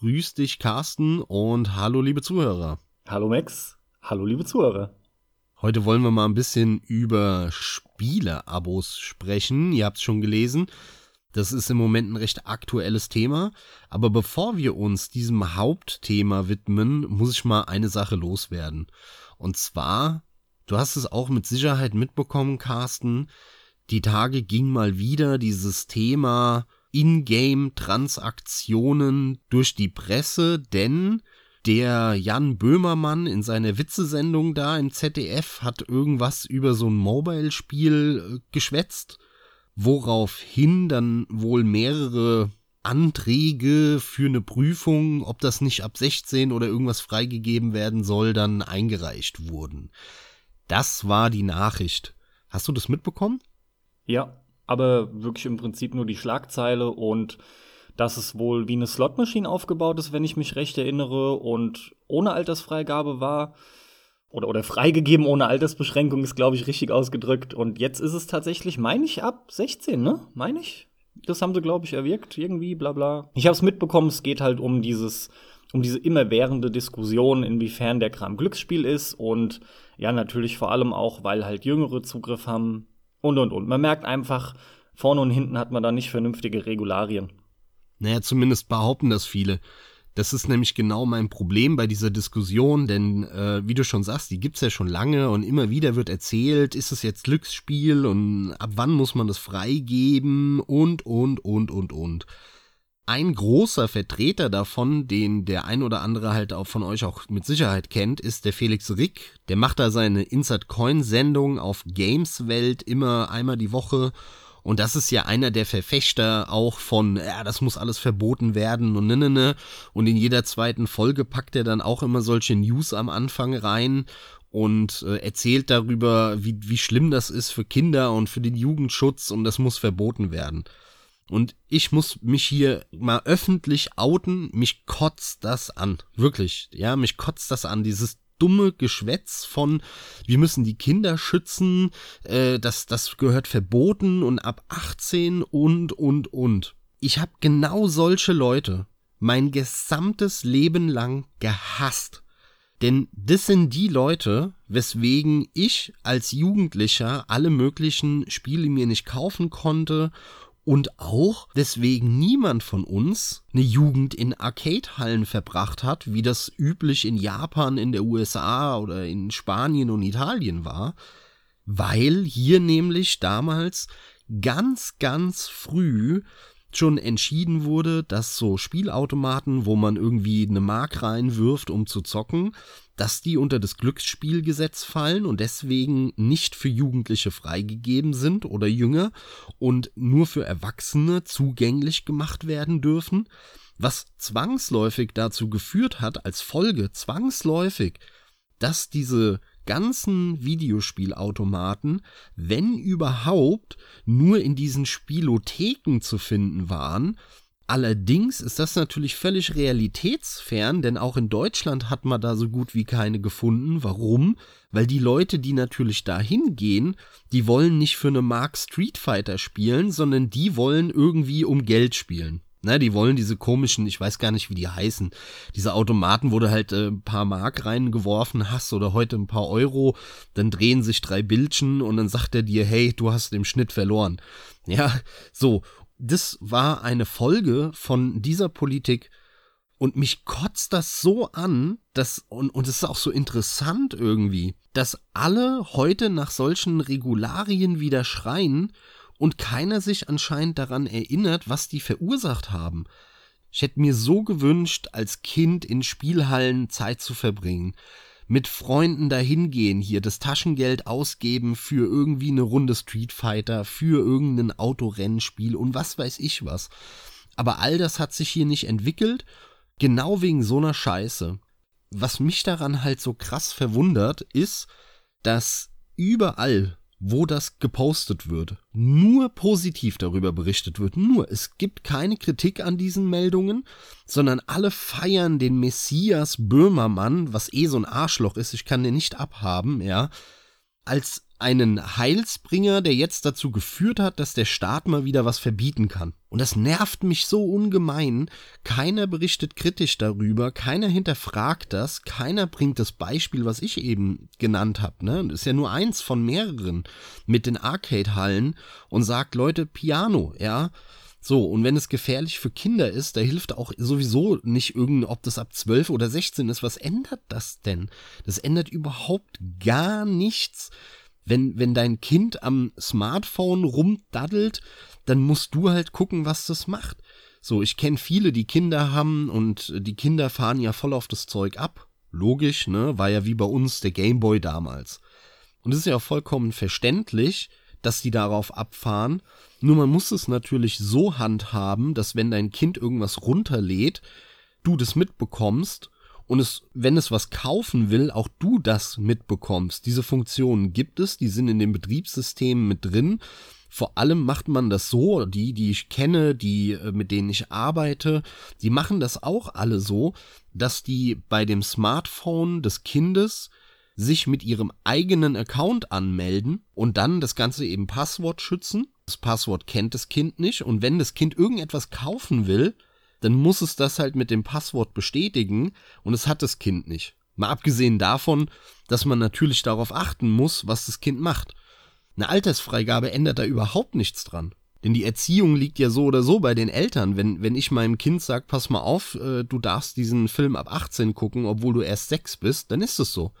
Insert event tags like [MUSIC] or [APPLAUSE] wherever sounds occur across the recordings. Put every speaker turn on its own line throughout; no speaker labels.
Grüß dich, Carsten, und hallo, liebe Zuhörer.
Hallo, Max. Hallo, liebe Zuhörer.
Heute wollen wir mal ein bisschen über Spiele-Abos sprechen. Ihr habt es schon gelesen. Das ist im Moment ein recht aktuelles Thema. Aber bevor wir uns diesem Hauptthema widmen, muss ich mal eine Sache loswerden. Und zwar, du hast es auch mit Sicherheit mitbekommen, Carsten. Die Tage ging mal wieder dieses Thema Ingame-Transaktionen durch die Presse, denn der Jan Böhmermann in seiner Witzesendung da im ZDF hat irgendwas über so ein Mobile-Spiel äh, geschwätzt, woraufhin dann wohl mehrere Anträge für eine Prüfung, ob das nicht ab 16 oder irgendwas freigegeben werden soll, dann eingereicht wurden. Das war die Nachricht. Hast du das mitbekommen?
Ja, aber wirklich im Prinzip nur die Schlagzeile und dass es wohl wie eine Slotmaschine aufgebaut ist, wenn ich mich recht erinnere, und ohne Altersfreigabe war. Oder, oder freigegeben ohne Altersbeschränkung ist, glaube ich, richtig ausgedrückt. Und jetzt ist es tatsächlich, meine ich, ab 16, ne? Meine ich? Das haben sie, glaube ich, erwirkt, irgendwie, bla bla. Ich habe es mitbekommen, es geht halt um dieses, um diese immerwährende Diskussion, inwiefern der Kram Glücksspiel ist und ja, natürlich vor allem auch, weil halt Jüngere Zugriff haben und und und. Man merkt einfach, vorne und hinten hat man da nicht vernünftige Regularien.
Naja, zumindest behaupten das viele. Das ist nämlich genau mein Problem bei dieser Diskussion, denn äh, wie du schon sagst, die gibt's ja schon lange und immer wieder wird erzählt, ist es jetzt Glücksspiel und ab wann muss man das freigeben und und und und und. Ein großer Vertreter davon, den der ein oder andere halt auch von euch auch mit Sicherheit kennt, ist der Felix Rick. Der macht da seine Insert Coin Sendung auf Gameswelt immer einmal die Woche und das ist ja einer der Verfechter auch von, ja, das muss alles verboten werden und ne, ne, ne. Und in jeder zweiten Folge packt er dann auch immer solche News am Anfang rein und äh, erzählt darüber, wie, wie schlimm das ist für Kinder und für den Jugendschutz und das muss verboten werden. Und ich muss mich hier mal öffentlich outen, mich kotzt das an. Wirklich, ja, mich kotzt das an, dieses dumme Geschwätz von, wir müssen die Kinder schützen, äh, das, das gehört verboten und ab 18 und, und, und. Ich habe genau solche Leute mein gesamtes Leben lang gehasst. Denn das sind die Leute, weswegen ich als Jugendlicher alle möglichen Spiele mir nicht kaufen konnte und auch deswegen niemand von uns eine Jugend in Arcade-Hallen verbracht hat, wie das üblich in Japan, in der USA oder in Spanien und Italien war, weil hier nämlich damals ganz, ganz früh schon entschieden wurde, dass so Spielautomaten, wo man irgendwie eine Mark reinwirft, um zu zocken, dass die unter das Glücksspielgesetz fallen und deswegen nicht für Jugendliche freigegeben sind oder Jünger und nur für Erwachsene zugänglich gemacht werden dürfen, was zwangsläufig dazu geführt hat, als Folge zwangsläufig, dass diese ganzen Videospielautomaten, wenn überhaupt, nur in diesen Spielotheken zu finden waren, Allerdings ist das natürlich völlig realitätsfern, denn auch in Deutschland hat man da so gut wie keine gefunden. Warum? Weil die Leute, die natürlich da hingehen, die wollen nicht für eine Mark Street Fighter spielen, sondern die wollen irgendwie um Geld spielen. Na, die wollen diese komischen, ich weiß gar nicht, wie die heißen, diese Automaten, wo du halt äh, ein paar Mark reingeworfen hast oder heute ein paar Euro, dann drehen sich drei Bildchen und dann sagt er dir, hey, du hast im Schnitt verloren. Ja, so das war eine Folge von dieser Politik und mich kotzt das so an, dass, und, und es ist auch so interessant irgendwie, dass alle heute nach solchen Regularien wieder schreien und keiner sich anscheinend daran erinnert, was die verursacht haben. Ich hätte mir so gewünscht, als Kind in Spielhallen Zeit zu verbringen, mit Freunden dahin gehen, hier das Taschengeld ausgeben für irgendwie eine Runde Street Fighter, für irgendein Autorennspiel und was weiß ich was. Aber all das hat sich hier nicht entwickelt, genau wegen so einer Scheiße. Was mich daran halt so krass verwundert, ist, dass überall wo das gepostet wird, nur positiv darüber berichtet wird, nur es gibt keine Kritik an diesen Meldungen, sondern alle feiern den Messias Böhmermann, was eh so ein Arschloch ist, ich kann den nicht abhaben, ja, als einen Heilsbringer, der jetzt dazu geführt hat, dass der Staat mal wieder was verbieten kann. Und das nervt mich so ungemein. Keiner berichtet kritisch darüber, keiner hinterfragt das, keiner bringt das Beispiel, was ich eben genannt habe. Ne? Das ist ja nur eins von mehreren mit den Arcade-Hallen und sagt, Leute, Piano, ja. So, und wenn es gefährlich für Kinder ist, da hilft auch sowieso nicht irgend, ob das ab 12 oder 16 ist. Was ändert das denn? Das ändert überhaupt gar nichts. Wenn, wenn dein Kind am Smartphone rumdaddelt, dann musst du halt gucken, was das macht. So, ich kenne viele, die Kinder haben und die Kinder fahren ja voll auf das Zeug ab. Logisch, ne? War ja wie bei uns der Gameboy damals. Und es ist ja vollkommen verständlich, dass die darauf abfahren. Nur man muss es natürlich so handhaben, dass wenn dein Kind irgendwas runterlädt, du das mitbekommst und es, wenn es was kaufen will, auch du das mitbekommst. Diese Funktionen gibt es, die sind in den Betriebssystemen mit drin. Vor allem macht man das so, die, die ich kenne, die, äh, mit denen ich arbeite, die machen das auch alle so, dass die bei dem Smartphone des Kindes sich mit ihrem eigenen Account anmelden und dann das Ganze eben Passwort schützen. Das Passwort kennt das Kind nicht und wenn das Kind irgendetwas kaufen will, dann muss es das halt mit dem Passwort bestätigen und es hat das Kind nicht. Mal abgesehen davon, dass man natürlich darauf achten muss, was das Kind macht. Eine Altersfreigabe ändert da überhaupt nichts dran. Denn die Erziehung liegt ja so oder so bei den Eltern. Wenn, wenn ich meinem Kind sage, pass mal auf, äh, du darfst diesen Film ab 18 gucken, obwohl du erst 6 bist, dann ist es so.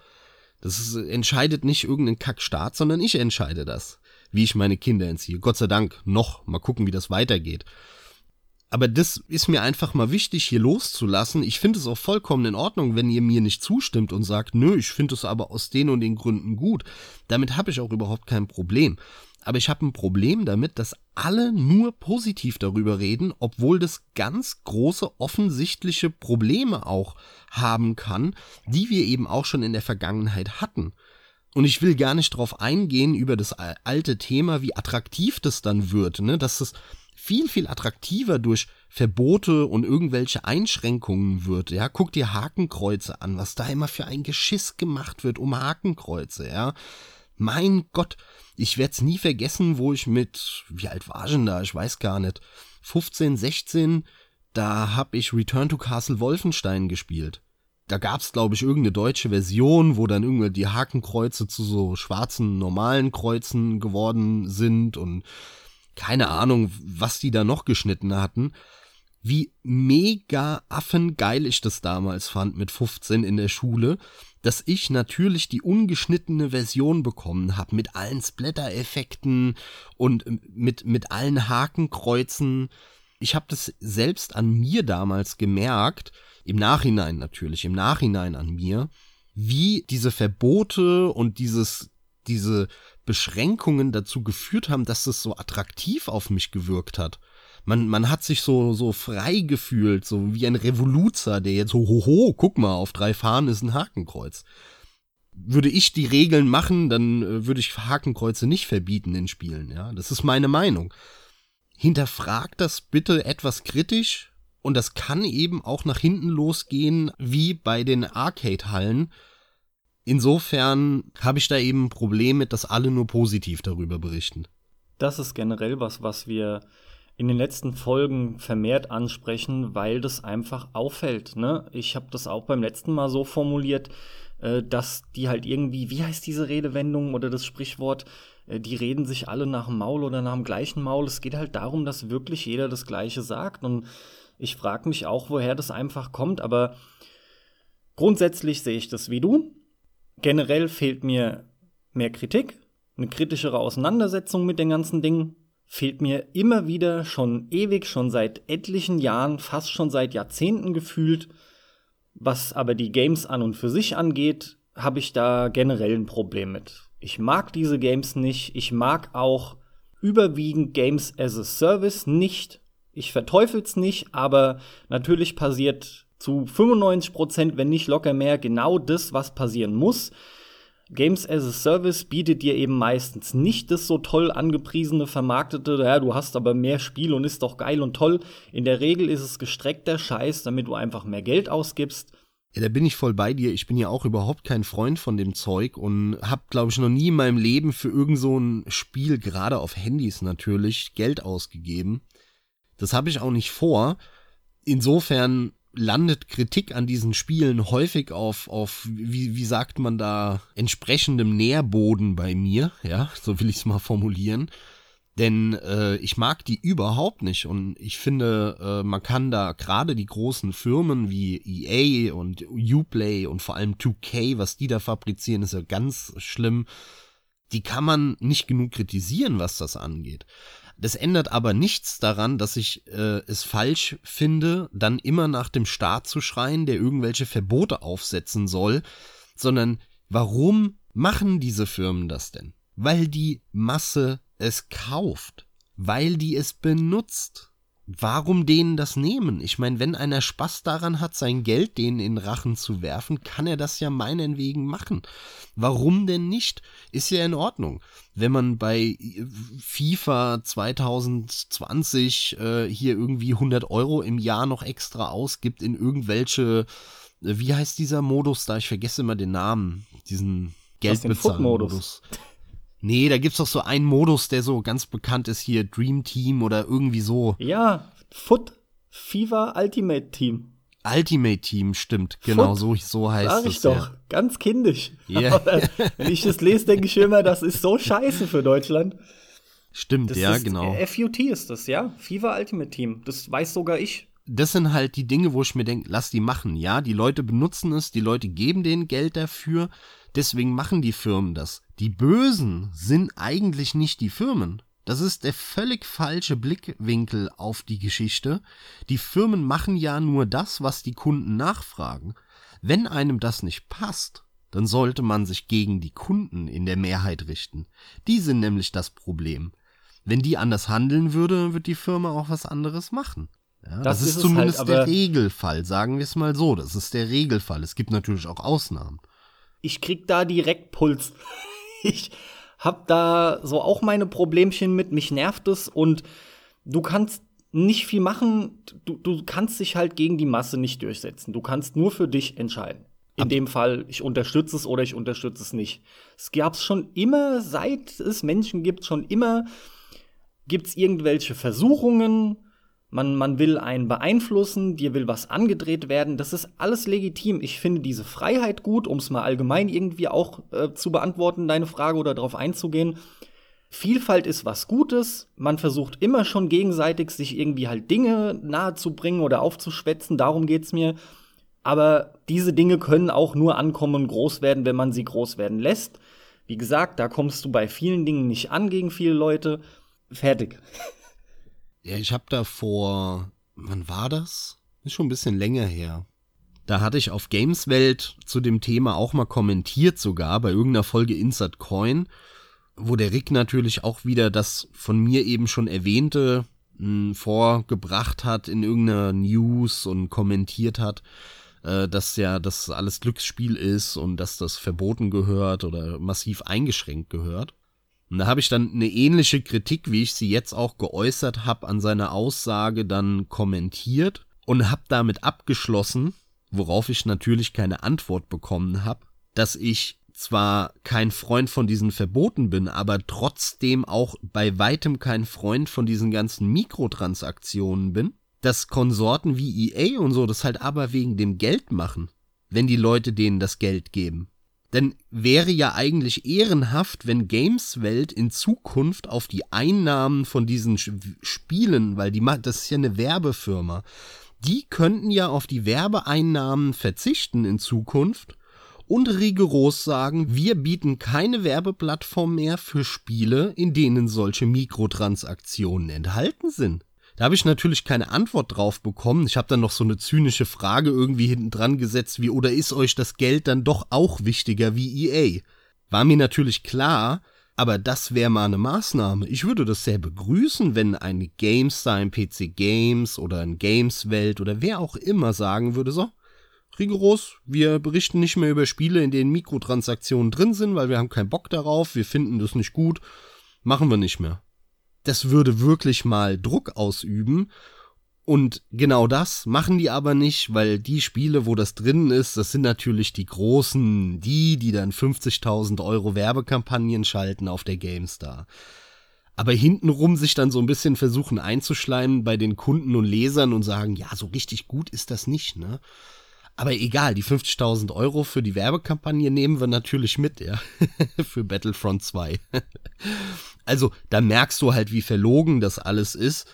Das ist, entscheidet nicht irgendein Kackstaat, sondern ich entscheide das, wie ich meine Kinder entziehe. Gott sei Dank noch. Mal gucken, wie das weitergeht. Aber das ist mir einfach mal wichtig, hier loszulassen. Ich finde es auch vollkommen in Ordnung, wenn ihr mir nicht zustimmt und sagt, nö, ich finde es aber aus den und den Gründen gut. Damit habe ich auch überhaupt kein Problem. Aber ich habe ein Problem damit, dass alle nur positiv darüber reden, obwohl das ganz große offensichtliche Probleme auch haben kann, die wir eben auch schon in der Vergangenheit hatten. Und ich will gar nicht drauf eingehen über das alte Thema, wie attraktiv das dann wird, ne? dass es viel, viel attraktiver durch Verbote und irgendwelche Einschränkungen wird. Ja, guck dir Hakenkreuze an, was da immer für ein Geschiss gemacht wird um Hakenkreuze, ja. Mein Gott, ich werde es nie vergessen, wo ich mit, wie alt war ich denn da? Ich weiß gar nicht. 15, 16, da habe ich Return to Castle Wolfenstein gespielt. Da gab's glaube ich irgendeine deutsche Version, wo dann irgendwie die Hakenkreuze zu so schwarzen normalen Kreuzen geworden sind und keine Ahnung, was die da noch geschnitten hatten. Wie mega affengeil ich das damals fand mit 15 in der Schule dass ich natürlich die ungeschnittene Version bekommen habe mit allen Splatter-Effekten und mit, mit allen Hakenkreuzen. Ich habe das selbst an mir damals gemerkt, im Nachhinein natürlich, im Nachhinein an mir, wie diese Verbote und dieses, diese Beschränkungen dazu geführt haben, dass es so attraktiv auf mich gewirkt hat man, man hat sich so, so frei gefühlt, so wie ein Revoluzer, der jetzt so, hoho, guck mal, auf drei Fahnen ist ein Hakenkreuz. Würde ich die Regeln machen, dann äh, würde ich Hakenkreuze nicht verbieten in Spielen, ja. Das ist meine Meinung. Hinterfragt das bitte etwas kritisch und das kann eben auch nach hinten losgehen, wie bei den Arcade-Hallen. Insofern habe ich da eben ein Problem mit, dass alle nur positiv darüber berichten.
Das ist generell was, was wir in den letzten Folgen vermehrt ansprechen, weil das einfach auffällt. Ne? Ich habe das auch beim letzten Mal so formuliert, äh, dass die halt irgendwie, wie heißt diese Redewendung oder das Sprichwort, äh, die reden sich alle nach dem Maul oder nach dem gleichen Maul. Es geht halt darum, dass wirklich jeder das Gleiche sagt. Und ich frage mich auch, woher das einfach kommt. Aber grundsätzlich sehe ich das wie du. Generell fehlt mir mehr Kritik, eine kritischere Auseinandersetzung mit den ganzen Dingen fehlt mir immer wieder schon ewig, schon seit etlichen Jahren, fast schon seit Jahrzehnten gefühlt. Was aber die Games an und für sich angeht, habe ich da generell ein Problem mit. Ich mag diese Games nicht. Ich mag auch überwiegend Games as a Service nicht. Ich verteufel's nicht, aber natürlich passiert zu 95%, wenn nicht locker mehr, genau das, was passieren muss. Games as a Service bietet dir eben meistens nicht das so toll angepriesene, vermarktete, ja, du hast aber mehr Spiel und ist doch geil und toll. In der Regel ist es gestreckter Scheiß, damit du einfach mehr Geld ausgibst.
Ja, da bin ich voll bei dir. Ich bin ja auch überhaupt kein Freund von dem Zeug und hab, glaube ich, noch nie in meinem Leben für irgend so ein Spiel, gerade auf Handys natürlich, Geld ausgegeben. Das habe ich auch nicht vor. Insofern landet Kritik an diesen Spielen häufig auf, auf wie, wie sagt man da, entsprechendem Nährboden bei mir, ja, so will ich es mal formulieren. Denn äh, ich mag die überhaupt nicht und ich finde, äh, man kann da gerade die großen Firmen wie EA und Uplay und vor allem 2K, was die da fabrizieren, ist ja ganz schlimm. Die kann man nicht genug kritisieren, was das angeht. Das ändert aber nichts daran, dass ich äh, es falsch finde, dann immer nach dem Staat zu schreien, der irgendwelche Verbote aufsetzen soll, sondern warum machen diese Firmen das denn? Weil die Masse es kauft, weil die es benutzt. Warum denen das nehmen? Ich meine, wenn einer Spaß daran hat, sein Geld denen in Rachen zu werfen, kann er das ja meinen Wegen machen. Warum denn nicht? Ist ja in Ordnung. Wenn man bei FIFA 2020 äh, hier irgendwie 100 Euro im Jahr noch extra ausgibt in irgendwelche, äh, wie heißt dieser Modus da? Ich vergesse immer den Namen. Diesen Geldbezahlen-Modus. Nee, da gibt's doch so einen Modus, der so ganz bekannt ist hier, Dream Team oder irgendwie so.
Ja, Foot Fever Ultimate Team.
Ultimate Team, stimmt, genau, so, so heißt
Sag
es.
Sag ich doch, ja. ganz kindisch. Yeah. [LAUGHS] Wenn ich das lese, denke ich immer, das ist so scheiße für Deutschland.
Stimmt,
das
ja,
ist,
genau.
FUT ist das, ja. Fever Ultimate Team. Das weiß sogar ich.
Das sind halt die Dinge, wo ich mir denke, lass die machen. Ja, die Leute benutzen es, die Leute geben denen Geld dafür. Deswegen machen die Firmen das. Die Bösen sind eigentlich nicht die Firmen. Das ist der völlig falsche Blickwinkel auf die Geschichte. Die Firmen machen ja nur das, was die Kunden nachfragen. Wenn einem das nicht passt, dann sollte man sich gegen die Kunden in der Mehrheit richten. Die sind nämlich das Problem. Wenn die anders handeln würde, wird die Firma auch was anderes machen. Ja, das, das, ist, ist zumindest halt, der Regelfall, sagen wir es mal so. Das ist der Regelfall. Es gibt natürlich auch Ausnahmen
ich krieg da direkt Puls. Ich hab da so auch meine Problemchen mit, mich nervt es und du kannst nicht viel machen, du, du kannst dich halt gegen die Masse nicht durchsetzen. Du kannst nur für dich entscheiden. In Ab dem Fall, ich unterstütze es oder ich unterstütze es nicht. Es gab es schon immer, seit es Menschen gibt, schon immer gibt es irgendwelche Versuchungen, man, man will einen beeinflussen, dir will was angedreht werden, das ist alles legitim. Ich finde diese Freiheit gut, um es mal allgemein irgendwie auch äh, zu beantworten, deine Frage oder darauf einzugehen. Vielfalt ist was Gutes. Man versucht immer schon gegenseitig sich irgendwie halt Dinge nahezubringen oder aufzuschwätzen. Darum geht's mir. Aber diese Dinge können auch nur ankommen und groß werden, wenn man sie groß werden lässt. Wie gesagt, da kommst du bei vielen Dingen nicht an gegen viele Leute. Fertig. [LAUGHS]
Ja, ich habe da vor, wann war das? Ist schon ein bisschen länger her. Da hatte ich auf Gameswelt zu dem Thema auch mal kommentiert sogar bei irgendeiner Folge Insert Coin, wo der Rick natürlich auch wieder das von mir eben schon erwähnte mh, hm, vorgebracht hat in irgendeiner News und kommentiert hat, äh, dass ja das alles Glücksspiel ist und dass das verboten gehört oder massiv eingeschränkt gehört. Und da habe ich dann eine ähnliche Kritik, wie ich sie jetzt auch geäußert habe, an seiner Aussage dann kommentiert und habe damit abgeschlossen, worauf ich natürlich keine Antwort bekommen habe, dass ich zwar kein Freund von diesen Verboten bin, aber trotzdem auch bei weitem kein Freund von diesen ganzen Mikrotransaktionen bin, dass Konsorten wie EA und so das halt aber wegen dem Geld machen, wenn die Leute denen das Geld geben. Denn wäre ja eigentlich ehrenhaft, wenn Gameswelt in Zukunft auf die Einnahmen von diesen Spielen, weil die das ist ja eine Werbefirma, die könnten ja auf die Werbeeinnahmen verzichten in Zukunft und rigoros sagen, wir bieten keine Werbeplattform mehr für Spiele, in denen solche Mikrotransaktionen enthalten sind. Da habe ich natürlich keine Antwort drauf bekommen. Ich habe dann noch so eine zynische Frage irgendwie hinten dran gesetzt, wie oder ist euch das Geld dann doch auch wichtiger wie EA? War mir natürlich klar, aber das wäre mal eine Maßnahme. Ich würde das sehr begrüßen, wenn ein GameStar, ein PC Games oder ein Gameswelt oder wer auch immer sagen würde, so, rigoros, wir berichten nicht mehr über Spiele, in denen Mikrotransaktionen drin sind, weil wir haben keinen Bock darauf, wir finden das nicht gut, machen wir nicht mehr das würde wirklich mal Druck ausüben Und genau das machen die aber nicht, weil die Spiele, wo das drin ist, das sind natürlich die großen, die, die dann 50.000 Euro Werbekampagnen schalten auf der GameStar. Aber hintenrum sich dann so ein bisschen versuchen einzuschleimen bei den Kunden und Lesern und sagen, ja, so richtig gut ist das nicht, ne? Aber egal, die 50.000 Euro für die Werbekampagne nehmen wir natürlich mit, ja, [LAUGHS] für Battlefront 2. [LAUGHS] also, da merkst du halt, wie verlogen das alles ist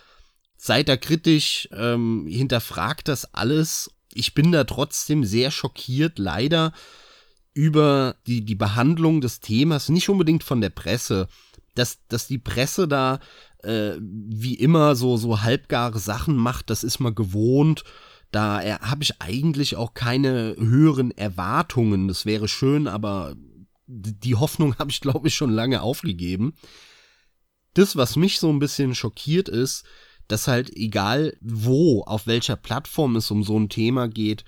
seid da kritisch, ähm, hinterfragt das alles. Ich bin da trotzdem sehr schockiert, leider, über die, die Behandlung des Themas, nicht unbedingt von der Presse, dass, dass die Presse da äh, wie immer so, so halbgare Sachen macht, das ist mal gewohnt. Da habe ich eigentlich auch keine höheren Erwartungen. Das wäre schön, aber die Hoffnung [LAUGHS] habe ich, glaube ich, schon lange aufgegeben. Das, was mich so ein bisschen schockiert ist, dass halt egal wo, auf welcher Plattform es um so ein Thema geht,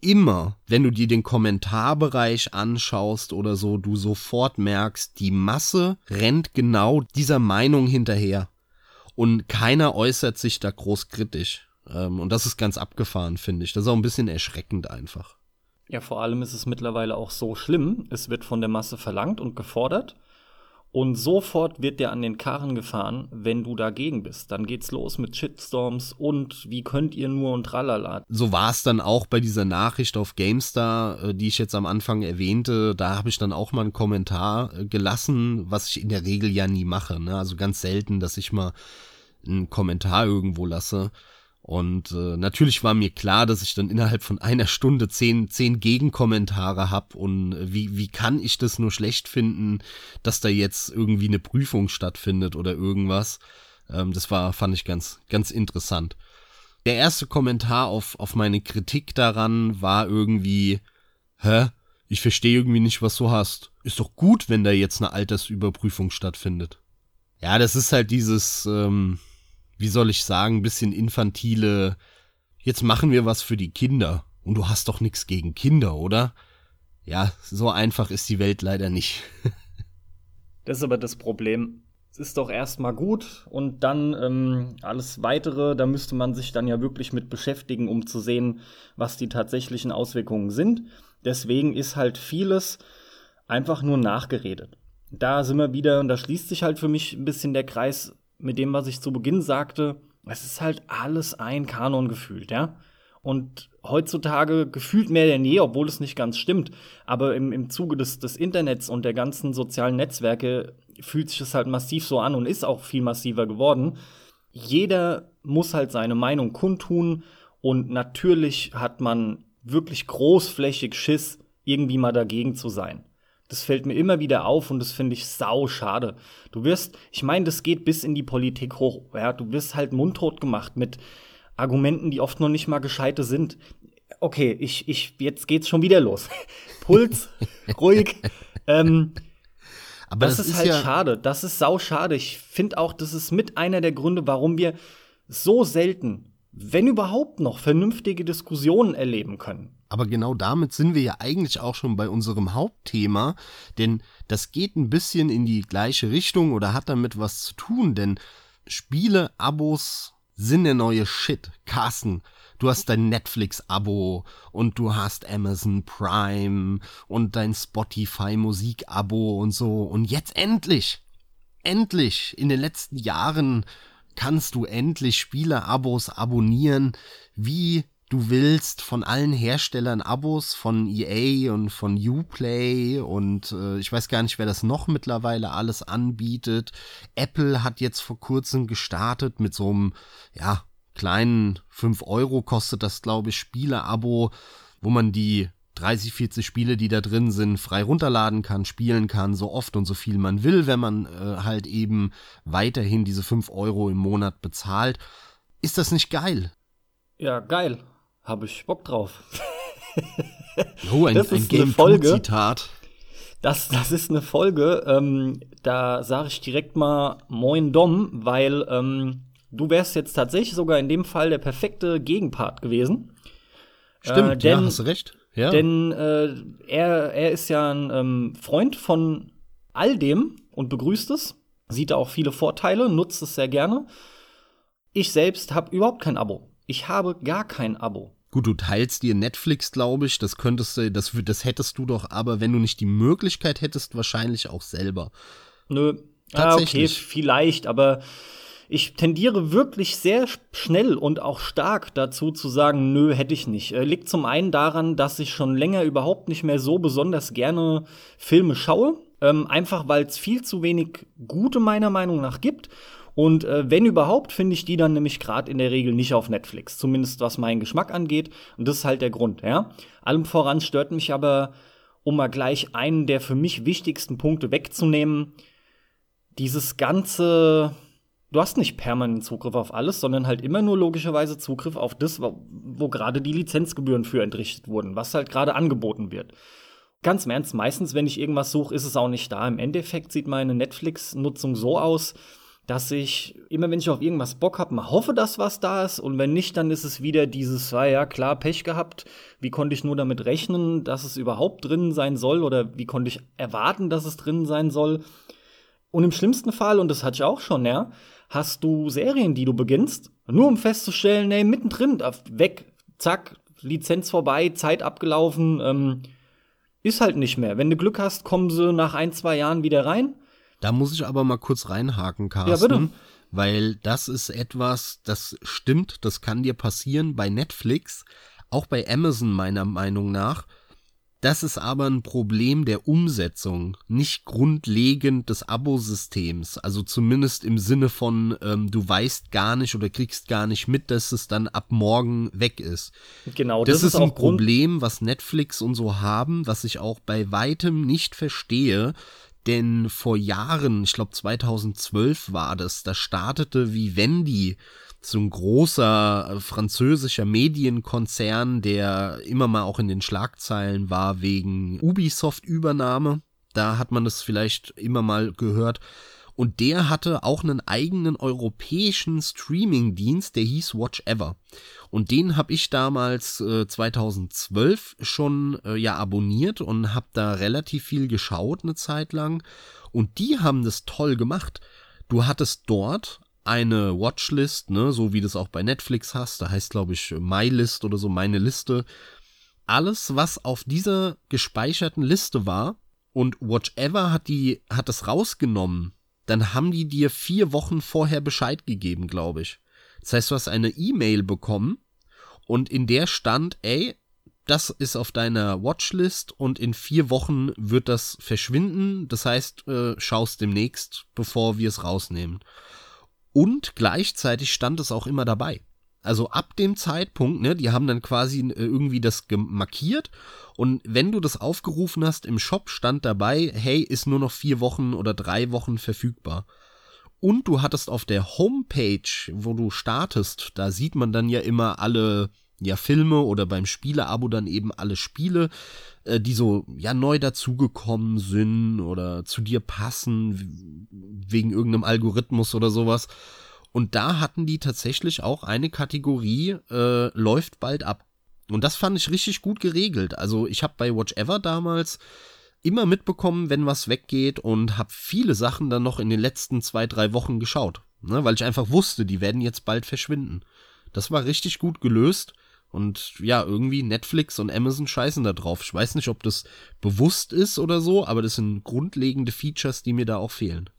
immer, wenn du dir den Kommentarbereich anschaust oder so, du sofort merkst, die Masse rennt genau dieser Meinung hinterher. Und keiner äußert sich da groß kritisch. Ähm, und das ist ganz abgefahren, finde ich. Das ist auch ein bisschen erschreckend einfach.
Ja, vor allem ist es mittlerweile auch so schlimm. Es wird von der Masse verlangt und gefordert. Und sofort wird der an den Karren gefahren, wenn du dagegen bist. Dann geht's los mit Shitstorms und wie könnt ihr nur und tralala.
So war es dann auch bei dieser Nachricht auf GameStar, äh, die ich jetzt am Anfang erwähnte. Da habe ich dann auch mal einen Kommentar äh, gelassen, was ich in der Regel ja nie mache. Ne? Also ganz selten, dass ich mal einen Kommentar irgendwo lasse. Und äh, natürlich war mir klar, dass ich dann innerhalb von einer Stunde zehn, zehn Gegenkommentare hab und äh, wie, wie kann ich das nur schlecht finden, dass da jetzt irgendwie eine Prüfung stattfindet oder irgendwas. Ähm, das war, fand ich ganz, ganz interessant. Der erste Kommentar auf, auf meine Kritik daran war irgendwie, hä? Ich verstehe irgendwie nicht, was du hast. Ist doch gut, wenn da jetzt eine Altersüberprüfung stattfindet. Ja, das ist halt dieses, ähm, wie soll ich sagen, bisschen infantile, jetzt machen wir was für die Kinder. Und du hast doch nichts gegen Kinder, oder? Ja, so einfach ist die Welt leider nicht. [LAUGHS]
das ist aber das Problem. Es ist doch erstmal gut und dann ähm, alles weitere, da müsste man sich dann ja wirklich mit beschäftigen, um zu sehen, was die tatsächlichen Auswirkungen sind. Deswegen ist halt vieles einfach nur nachgeredet. Da sind wir wieder, und da schließt sich halt für mich ein bisschen der Kreis mit dem, was ich zu Beginn sagte, es ist halt alles ein Kanon gefühlt, ja. Und heutzutage gefühlt mehr denn je, obwohl es nicht ganz stimmt. Aber im, im Zuge des, des Internets und der ganzen sozialen Netzwerke fühlt sich das halt massiv so an und ist auch viel massiver geworden. Jeder muss halt seine Meinung kundtun und natürlich hat man wirklich großflächig Schiss, irgendwie mal dagegen zu sein. Das fällt mir immer wieder auf und das finde ich sau schade. Du wirst, ich meine, das geht bis in die Politik hoch. Ja, du wirst halt mundtot gemacht mit Argumenten, die oft noch nicht mal gescheite sind. Okay, ich, ich, jetzt geht's schon wieder los. [LAUGHS] Puls, [LAUGHS] ruhig. Ähm, Aber das, das ist, ist, halt ja schade. Das ist sau schade. Ich finde auch, das ist mit einer der Gründe, warum wir so selten, wenn überhaupt noch, vernünftige Diskussionen erleben können.
Aber genau damit sind wir ja eigentlich auch schon bei unserem Hauptthema, denn das geht ein bisschen in die gleiche Richtung oder hat damit was zu tun, denn Spiele, Abos sind der neue Shit. Carsten, du hast dein Netflix-Abo und du hast Amazon Prime und dein Spotify-Musik-Abo und so. Und jetzt endlich, endlich, in den letzten Jahren kannst du endlich Spiele-Abos abonnieren, wie du willst von allen Herstellern Abos von EA und von Uplay und äh, ich weiß gar nicht, wer das noch mittlerweile alles anbietet. Apple hat jetzt vor kurzem gestartet mit so einem, ja, kleinen 5 Euro kostet das, glaube ich, Spiele-Abo, wo man die 30, 40 Spiele, die da drin sind, frei runterladen kann, spielen kann, so oft und so viel man will, wenn man äh, halt eben weiterhin diese 5 Euro im Monat bezahlt. Ist das nicht geil?
Ja, geil habe ich Bock drauf. [LAUGHS]
oh, ein, das ist ein eine Folge. Zitat.
Das, das ist eine Folge, ähm, da sage ich direkt mal Moin Dom, weil ähm, du wärst jetzt tatsächlich sogar in dem Fall der perfekte Gegenpart gewesen.
Stimmt, äh, denn, ja, hast du recht. Ja.
Denn äh, er, er ist ja ein ähm, Freund von all dem und begrüßt es, sieht da auch viele Vorteile, nutzt es sehr gerne. Ich selbst habe überhaupt kein Abo. Ich habe gar kein Abo.
Gut, du teilst dir Netflix, glaube ich. Das könntest du, das, das hättest du doch, aber wenn du nicht die Möglichkeit hättest, wahrscheinlich auch selber.
Nö. Tatsächlich. Ah, okay, vielleicht, aber ich tendiere wirklich sehr schnell und auch stark dazu zu sagen, nö, hätte ich nicht. Äh, liegt zum einen daran, dass ich schon länger überhaupt nicht mehr so besonders gerne Filme schaue. Ähm, einfach weil es viel zu wenig gute meiner Meinung nach gibt. Und äh, wenn überhaupt, finde ich die dann nämlich gerade in der Regel nicht auf Netflix. Zumindest was meinen Geschmack angeht. Und das ist halt der Grund, ja. Allem voran stört mich aber, um mal gleich einen der für mich wichtigsten Punkte wegzunehmen, dieses ganze du hast nicht permanent Zugriff auf alles, sondern halt immer nur logischerweise Zugriff auf das, wo, wo gerade die Lizenzgebühren für entrichtet wurden, was halt gerade angeboten wird. Ganz im Ernst, meistens, wenn ich irgendwas suche, ist es auch nicht da. Im Endeffekt sieht meine Netflix-Nutzung so aus, dass ich immer, wenn ich auf irgendwas Bock habe, mal hoffe, dass was da ist. Und wenn nicht, dann ist es wieder dieses, ah ja, klar, Pech gehabt. Wie konnte ich nur damit rechnen, dass es überhaupt drin sein soll? Oder wie konnte ich erwarten, dass es drin sein soll? Und im schlimmsten Fall, und das hatte ich auch schon, ja, hast du Serien, die du beginnst, nur um festzustellen, ey, mittendrin, weg, zack, Lizenz vorbei, Zeit abgelaufen, ähm, ist halt nicht mehr. Wenn du Glück hast, kommen sie nach ein, zwei Jahren wieder rein.
Da muss ich aber mal kurz reinhaken, Carsten. Ja, bitte. Weil das ist etwas, das stimmt, das kann dir passieren bei Netflix, auch bei Amazon meiner Meinung nach. Das ist aber ein Problem der Umsetzung, nicht grundlegend des Abosystems. Also zumindest im Sinne von, ähm, du weißt gar nicht oder kriegst gar nicht mit, dass es dann ab morgen weg ist. Genau, das, das ist, ist ein Problem, was Netflix und so haben, was ich auch bei weitem nicht verstehe. Denn vor Jahren, ich glaube 2012 war das, da startete Vivendi so ein großer äh, französischer Medienkonzern, der immer mal auch in den Schlagzeilen war wegen Ubisoft-Übernahme. Da hat man das vielleicht immer mal gehört. Und der hatte auch einen eigenen europäischen Streaming-Dienst, der hieß Watch Ever. Und den habe ich damals äh, 2012 schon äh, ja abonniert und habe da relativ viel geschaut eine Zeit lang. Und die haben das toll gemacht. Du hattest dort eine Watchlist, ne, so wie du es auch bei Netflix hast, da heißt glaube ich MyList oder so meine Liste. Alles, was auf dieser gespeicherten Liste war und Watch Ever hat die hat es rausgenommen, dann haben die dir vier Wochen vorher Bescheid gegeben, glaube ich. Das heißt, du hast eine E-Mail bekommen und in der stand, ey, das ist auf deiner Watchlist und in vier Wochen wird das verschwinden. Das heißt, äh, schaust demnächst, bevor wir es rausnehmen. Und gleichzeitig stand es auch immer dabei. Also ab dem Zeitpunkt, ne, die haben dann quasi äh, irgendwie das markiert und wenn du das aufgerufen hast im Shop, stand dabei, hey, ist nur noch vier Wochen oder drei Wochen verfügbar. Und du hattest auf der Homepage, wo du startest, da sieht man dann ja immer alle ja Filme oder beim Spieleabo dann eben alle Spiele, äh, die so ja neu dazugekommen sind oder zu dir passen wegen irgendeinem Algorithmus oder sowas. Und da hatten die tatsächlich auch eine Kategorie äh, läuft bald ab. Und das fand ich richtig gut geregelt. Also ich habe bei Watch Ever damals immer mitbekommen, wenn was weggeht und habe viele Sachen dann noch in den letzten zwei, drei Wochen geschaut. Ne, weil ich einfach wusste, die werden jetzt bald verschwinden. Das war richtig gut gelöst. Und ja, irgendwie Netflix und Amazon scheißen da drauf. Ich weiß nicht, ob das bewusst ist oder so, aber das sind grundlegende Features, die mir da auch fehlen.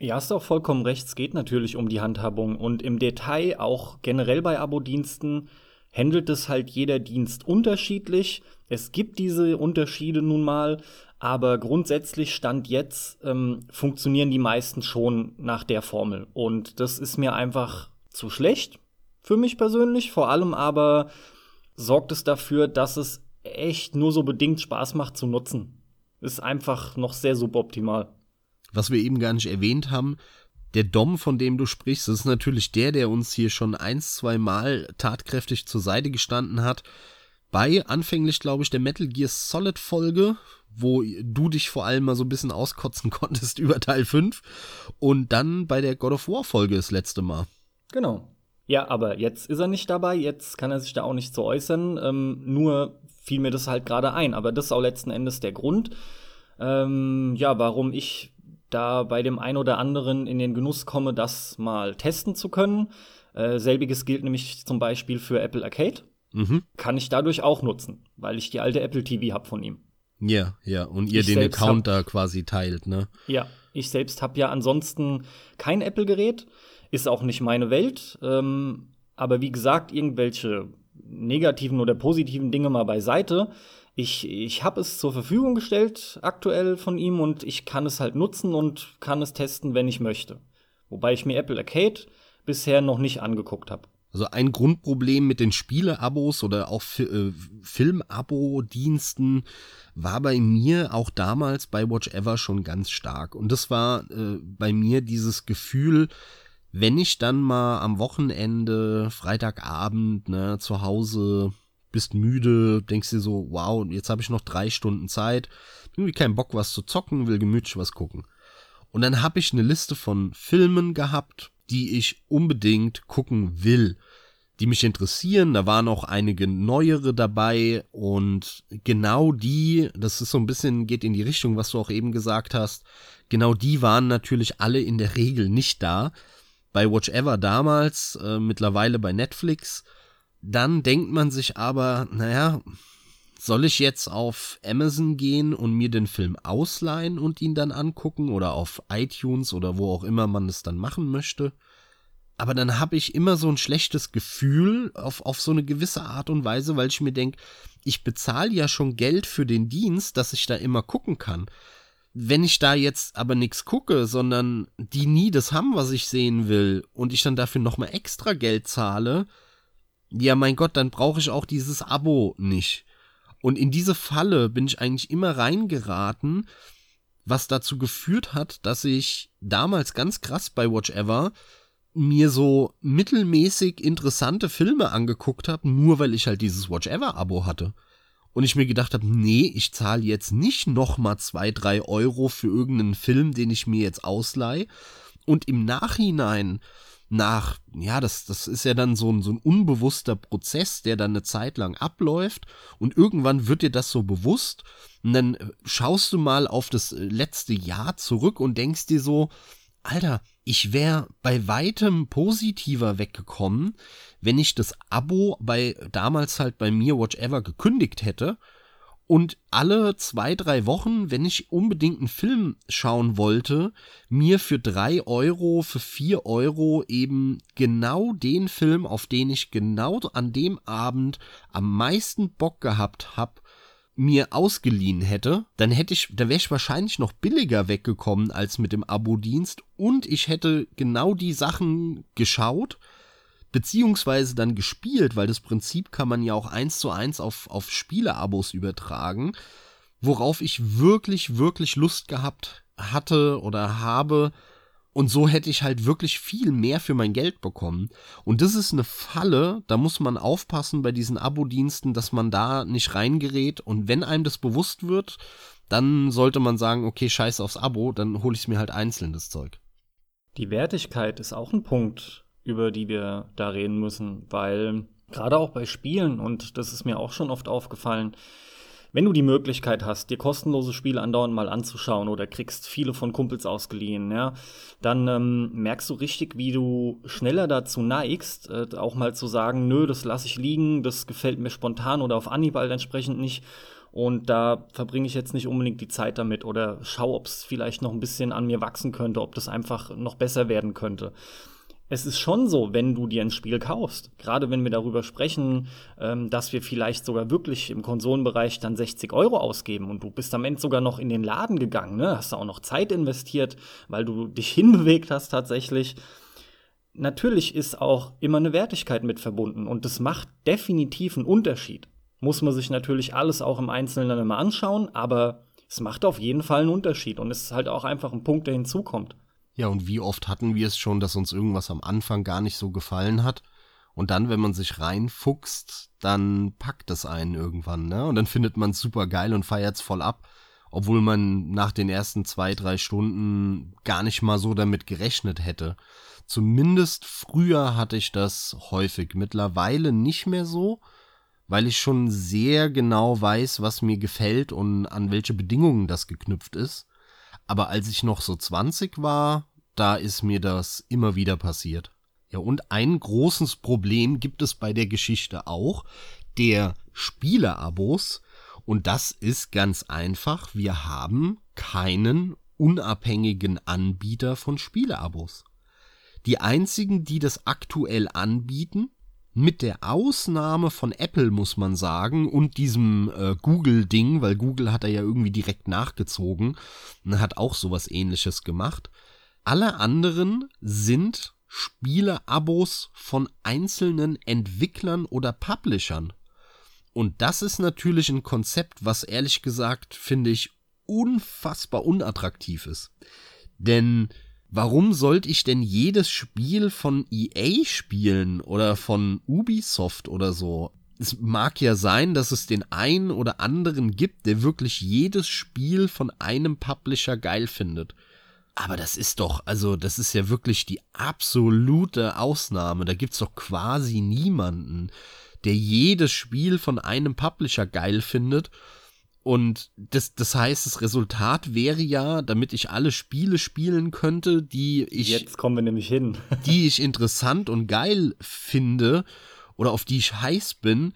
Ja, hast auch vollkommen recht. Es geht natürlich um die Handhabung und im Detail auch generell bei Abo-Diensten handelt es halt jeder Dienst unterschiedlich. Es gibt diese Unterschiede nun mal, aber grundsätzlich Stand jetzt ähm, funktionieren die meisten schon nach der Formel. Und das ist mir einfach zu schlecht für mich persönlich. Vor allem aber sorgt es dafür, dass es echt nur so bedingt Spaß macht zu nutzen. Ist einfach noch sehr suboptimal.
Was wir eben gar nicht erwähnt haben, der Dom, von dem du sprichst, das ist natürlich der, der uns hier schon ein, zwei Mal tatkräftig zur Seite gestanden hat. Bei anfänglich, glaube ich, der Metal Gear Solid Folge, wo du dich vor allem mal so ein bisschen auskotzen [LAUGHS] konntest über Teil 5. Und dann bei der God of War Folge das letzte Mal.
Genau. Ja, aber jetzt ist er nicht dabei, jetzt kann er sich da auch nicht zu äußern. Ähm, nur fiel mir das halt gerade ein. Aber das ist auch letzten Endes der Grund, ähm, ja, warum ich da bei dem einen oder anderen in den Genuss komme, das mal testen zu können. Äh, selbiges gilt nämlich zum Beispiel für Apple Arcade. Mhm. Kann ich dadurch auch nutzen, weil ich die alte Apple TV habe von ihm.
Ja, ja, und ihr ich den Account hab, da quasi teilt, ne?
Ja, ich selbst habe ja ansonsten kein Apple-Gerät, ist auch nicht meine Welt. Ähm, aber wie gesagt, irgendwelche negativen oder positiven Dinge mal beiseite. Ich, ich habe es zur Verfügung gestellt aktuell von ihm und ich kann es halt nutzen und kann es testen, wenn ich möchte. Wobei ich mir Apple Arcade bisher noch nicht angeguckt habe.
Also ein Grundproblem mit den Spiele-Abos oder auch äh, Film-Abo-Diensten war bei mir auch damals bei Watch Ever schon ganz stark. Und das war äh, bei mir dieses Gefühl, wenn ich dann mal am Wochenende, Freitagabend, ne, zu Hause bist müde, denkst dir so, wow, jetzt habe ich noch drei Stunden Zeit, irgendwie keinen Bock, was zu zocken, will gemütlich was gucken. Und dann habe ich eine Liste von Filmen gehabt, die ich unbedingt gucken will, die mich interessieren. Da waren auch einige neuere dabei und genau die, das ist so ein bisschen, geht in die Richtung, was du auch eben gesagt hast, genau die waren natürlich alle in der Regel nicht da. Bei Watch Ever damals, äh, mittlerweile bei Netflix. Dann denkt man sich aber, naja, soll ich jetzt auf Amazon gehen und mir den Film ausleihen und ihn dann angucken oder auf iTunes oder wo auch immer man es dann machen möchte? Aber dann habe ich immer so ein schlechtes Gefühl auf, auf so eine gewisse Art und Weise, weil ich mir denke, ich bezahle ja schon Geld für den Dienst, dass ich da immer gucken kann. Wenn ich da jetzt aber nichts gucke, sondern die nie das haben, was ich sehen will, und ich dann dafür nochmal extra Geld zahle, ja mein Gott, dann brauche ich auch dieses Abo nicht. Und in diese Falle bin ich eigentlich immer reingeraten, was dazu geführt hat, dass ich damals ganz krass bei Watch Ever mir so mittelmäßig interessante Filme angeguckt habe, nur weil ich halt dieses Watch Ever Abo hatte. Und ich mir gedacht habe, nee, ich zahle jetzt nicht nochmal zwei, drei Euro für irgendeinen Film, den ich mir jetzt ausleihe. Und im Nachhinein nach, ja, das, das ist ja dann so ein, so ein unbewusster Prozess, der dann eine Zeit lang abläuft und irgendwann wird dir das so bewusst und dann schaust du mal auf das letzte Jahr zurück und denkst dir so, Alter, ich wäre bei weitem positiver weggekommen, wenn ich das Abo bei damals halt bei mir Watch Ever gekündigt hätte und alle zwei, drei Wochen, wenn ich unbedingt einen Film schauen wollte, mir für drei Euro, für vier Euro eben genau den Film, auf den ich genau an dem Abend am meisten Bock gehabt habe, mir ausgeliehen hätte, dann hätte ich, da wäre ich wahrscheinlich noch billiger weggekommen als mit dem Abo-Dienst. Und ich hätte genau die Sachen geschaut, beziehungsweise dann gespielt, weil das Prinzip kann man ja auch eins zu eins auf, auf Spieleabos übertragen, worauf ich wirklich, wirklich Lust gehabt hatte oder habe. Und so hätte ich halt wirklich viel mehr für mein Geld bekommen. Und das ist eine Falle, da muss man aufpassen bei diesen Abo-Diensten, dass man da nicht reingerät. Und wenn einem das bewusst wird, dann sollte man sagen, okay, scheiß aufs Abo, dann hole ich mir halt einzeln, das Zeug.
Die Wertigkeit ist auch ein Punkt, über die wir da reden müssen, weil gerade auch bei Spielen, und das ist mir auch schon oft aufgefallen, wenn du die Möglichkeit hast, dir kostenlose Spiele andauernd mal anzuschauen oder kriegst viele von Kumpels ausgeliehen, ja, dann ähm, merkst du richtig, wie du schneller dazu neigst, äh, auch mal zu sagen, nö, das lasse ich liegen, das gefällt mir spontan oder auf Anhieb halt entsprechend nicht. Und da verbringe ich jetzt nicht unbedingt die Zeit damit oder schau, ob es vielleicht noch ein bisschen an mir wachsen könnte, ob das einfach noch besser werden könnte es ist schon so, wenn du dir ein Spiel kaufst, gerade wenn wir darüber sprechen, ähm, dass wir vielleicht sogar wirklich im Konsolenbereich dann 60 Euro ausgeben und du bist am Ende sogar noch in den Laden gegangen, ne? hast da auch noch Zeit investiert, weil du dich [LAUGHS] hinbewegt hast tatsächlich. Natürlich ist auch immer eine Wertigkeit mit verbunden und das macht definitiv einen Unterschied. Muss man sich natürlich alles auch im Einzelnen dann immer anschauen, aber es macht auf jeden Fall einen Unterschied und es ist halt auch einfach ein Punkt, der hinzukommt.
Ja, und wie oft hatten wir es schon, dass uns irgendwas am Anfang gar nicht so gefallen hat? Und dann, wenn man sich reinfuchst, dann packt es einen irgendwann, ne? Und dann findet man es super geil und feiert's voll ab, obwohl man nach den ersten zwei, drei Stunden gar nicht mal so damit gerechnet hätte. Zumindest früher hatte ich das häufig, mittlerweile nicht mehr so, weil ich schon sehr genau weiß, was mir gefällt und an welche Bedingungen das geknüpft ist. Aber als ich noch so 20 war, da ist mir das immer wieder passiert. Ja, und ein großes Problem gibt es bei der Geschichte auch, der Spieleabos. Und das ist ganz einfach, wir haben keinen unabhängigen Anbieter von Spieleabos. Die einzigen, die das aktuell anbieten, mit der Ausnahme von Apple muss man sagen und diesem äh, Google-Ding, weil Google hat er ja irgendwie direkt nachgezogen und hat auch sowas ähnliches gemacht. Alle anderen sind Spiele-Abos von einzelnen Entwicklern oder Publishern. Und das ist natürlich ein Konzept, was ehrlich gesagt, finde ich, unfassbar unattraktiv ist. Denn warum sollte ich denn jedes Spiel von EA spielen oder von Ubisoft oder so? Es mag ja sein, dass es den einen oder anderen gibt, der wirklich jedes Spiel von einem Publisher geil findet. Aber das ist doch, also das ist ja wirklich die absolute Ausnahme. Da gibt's doch quasi niemanden, der jedes Spiel von einem Publisher geil findet und das, das heißt, das Resultat wäre ja, damit ich alle Spiele spielen könnte, die ich.
Jetzt kommen wir nämlich hin.
die ich interessant und geil finde oder auf die ich heiß bin,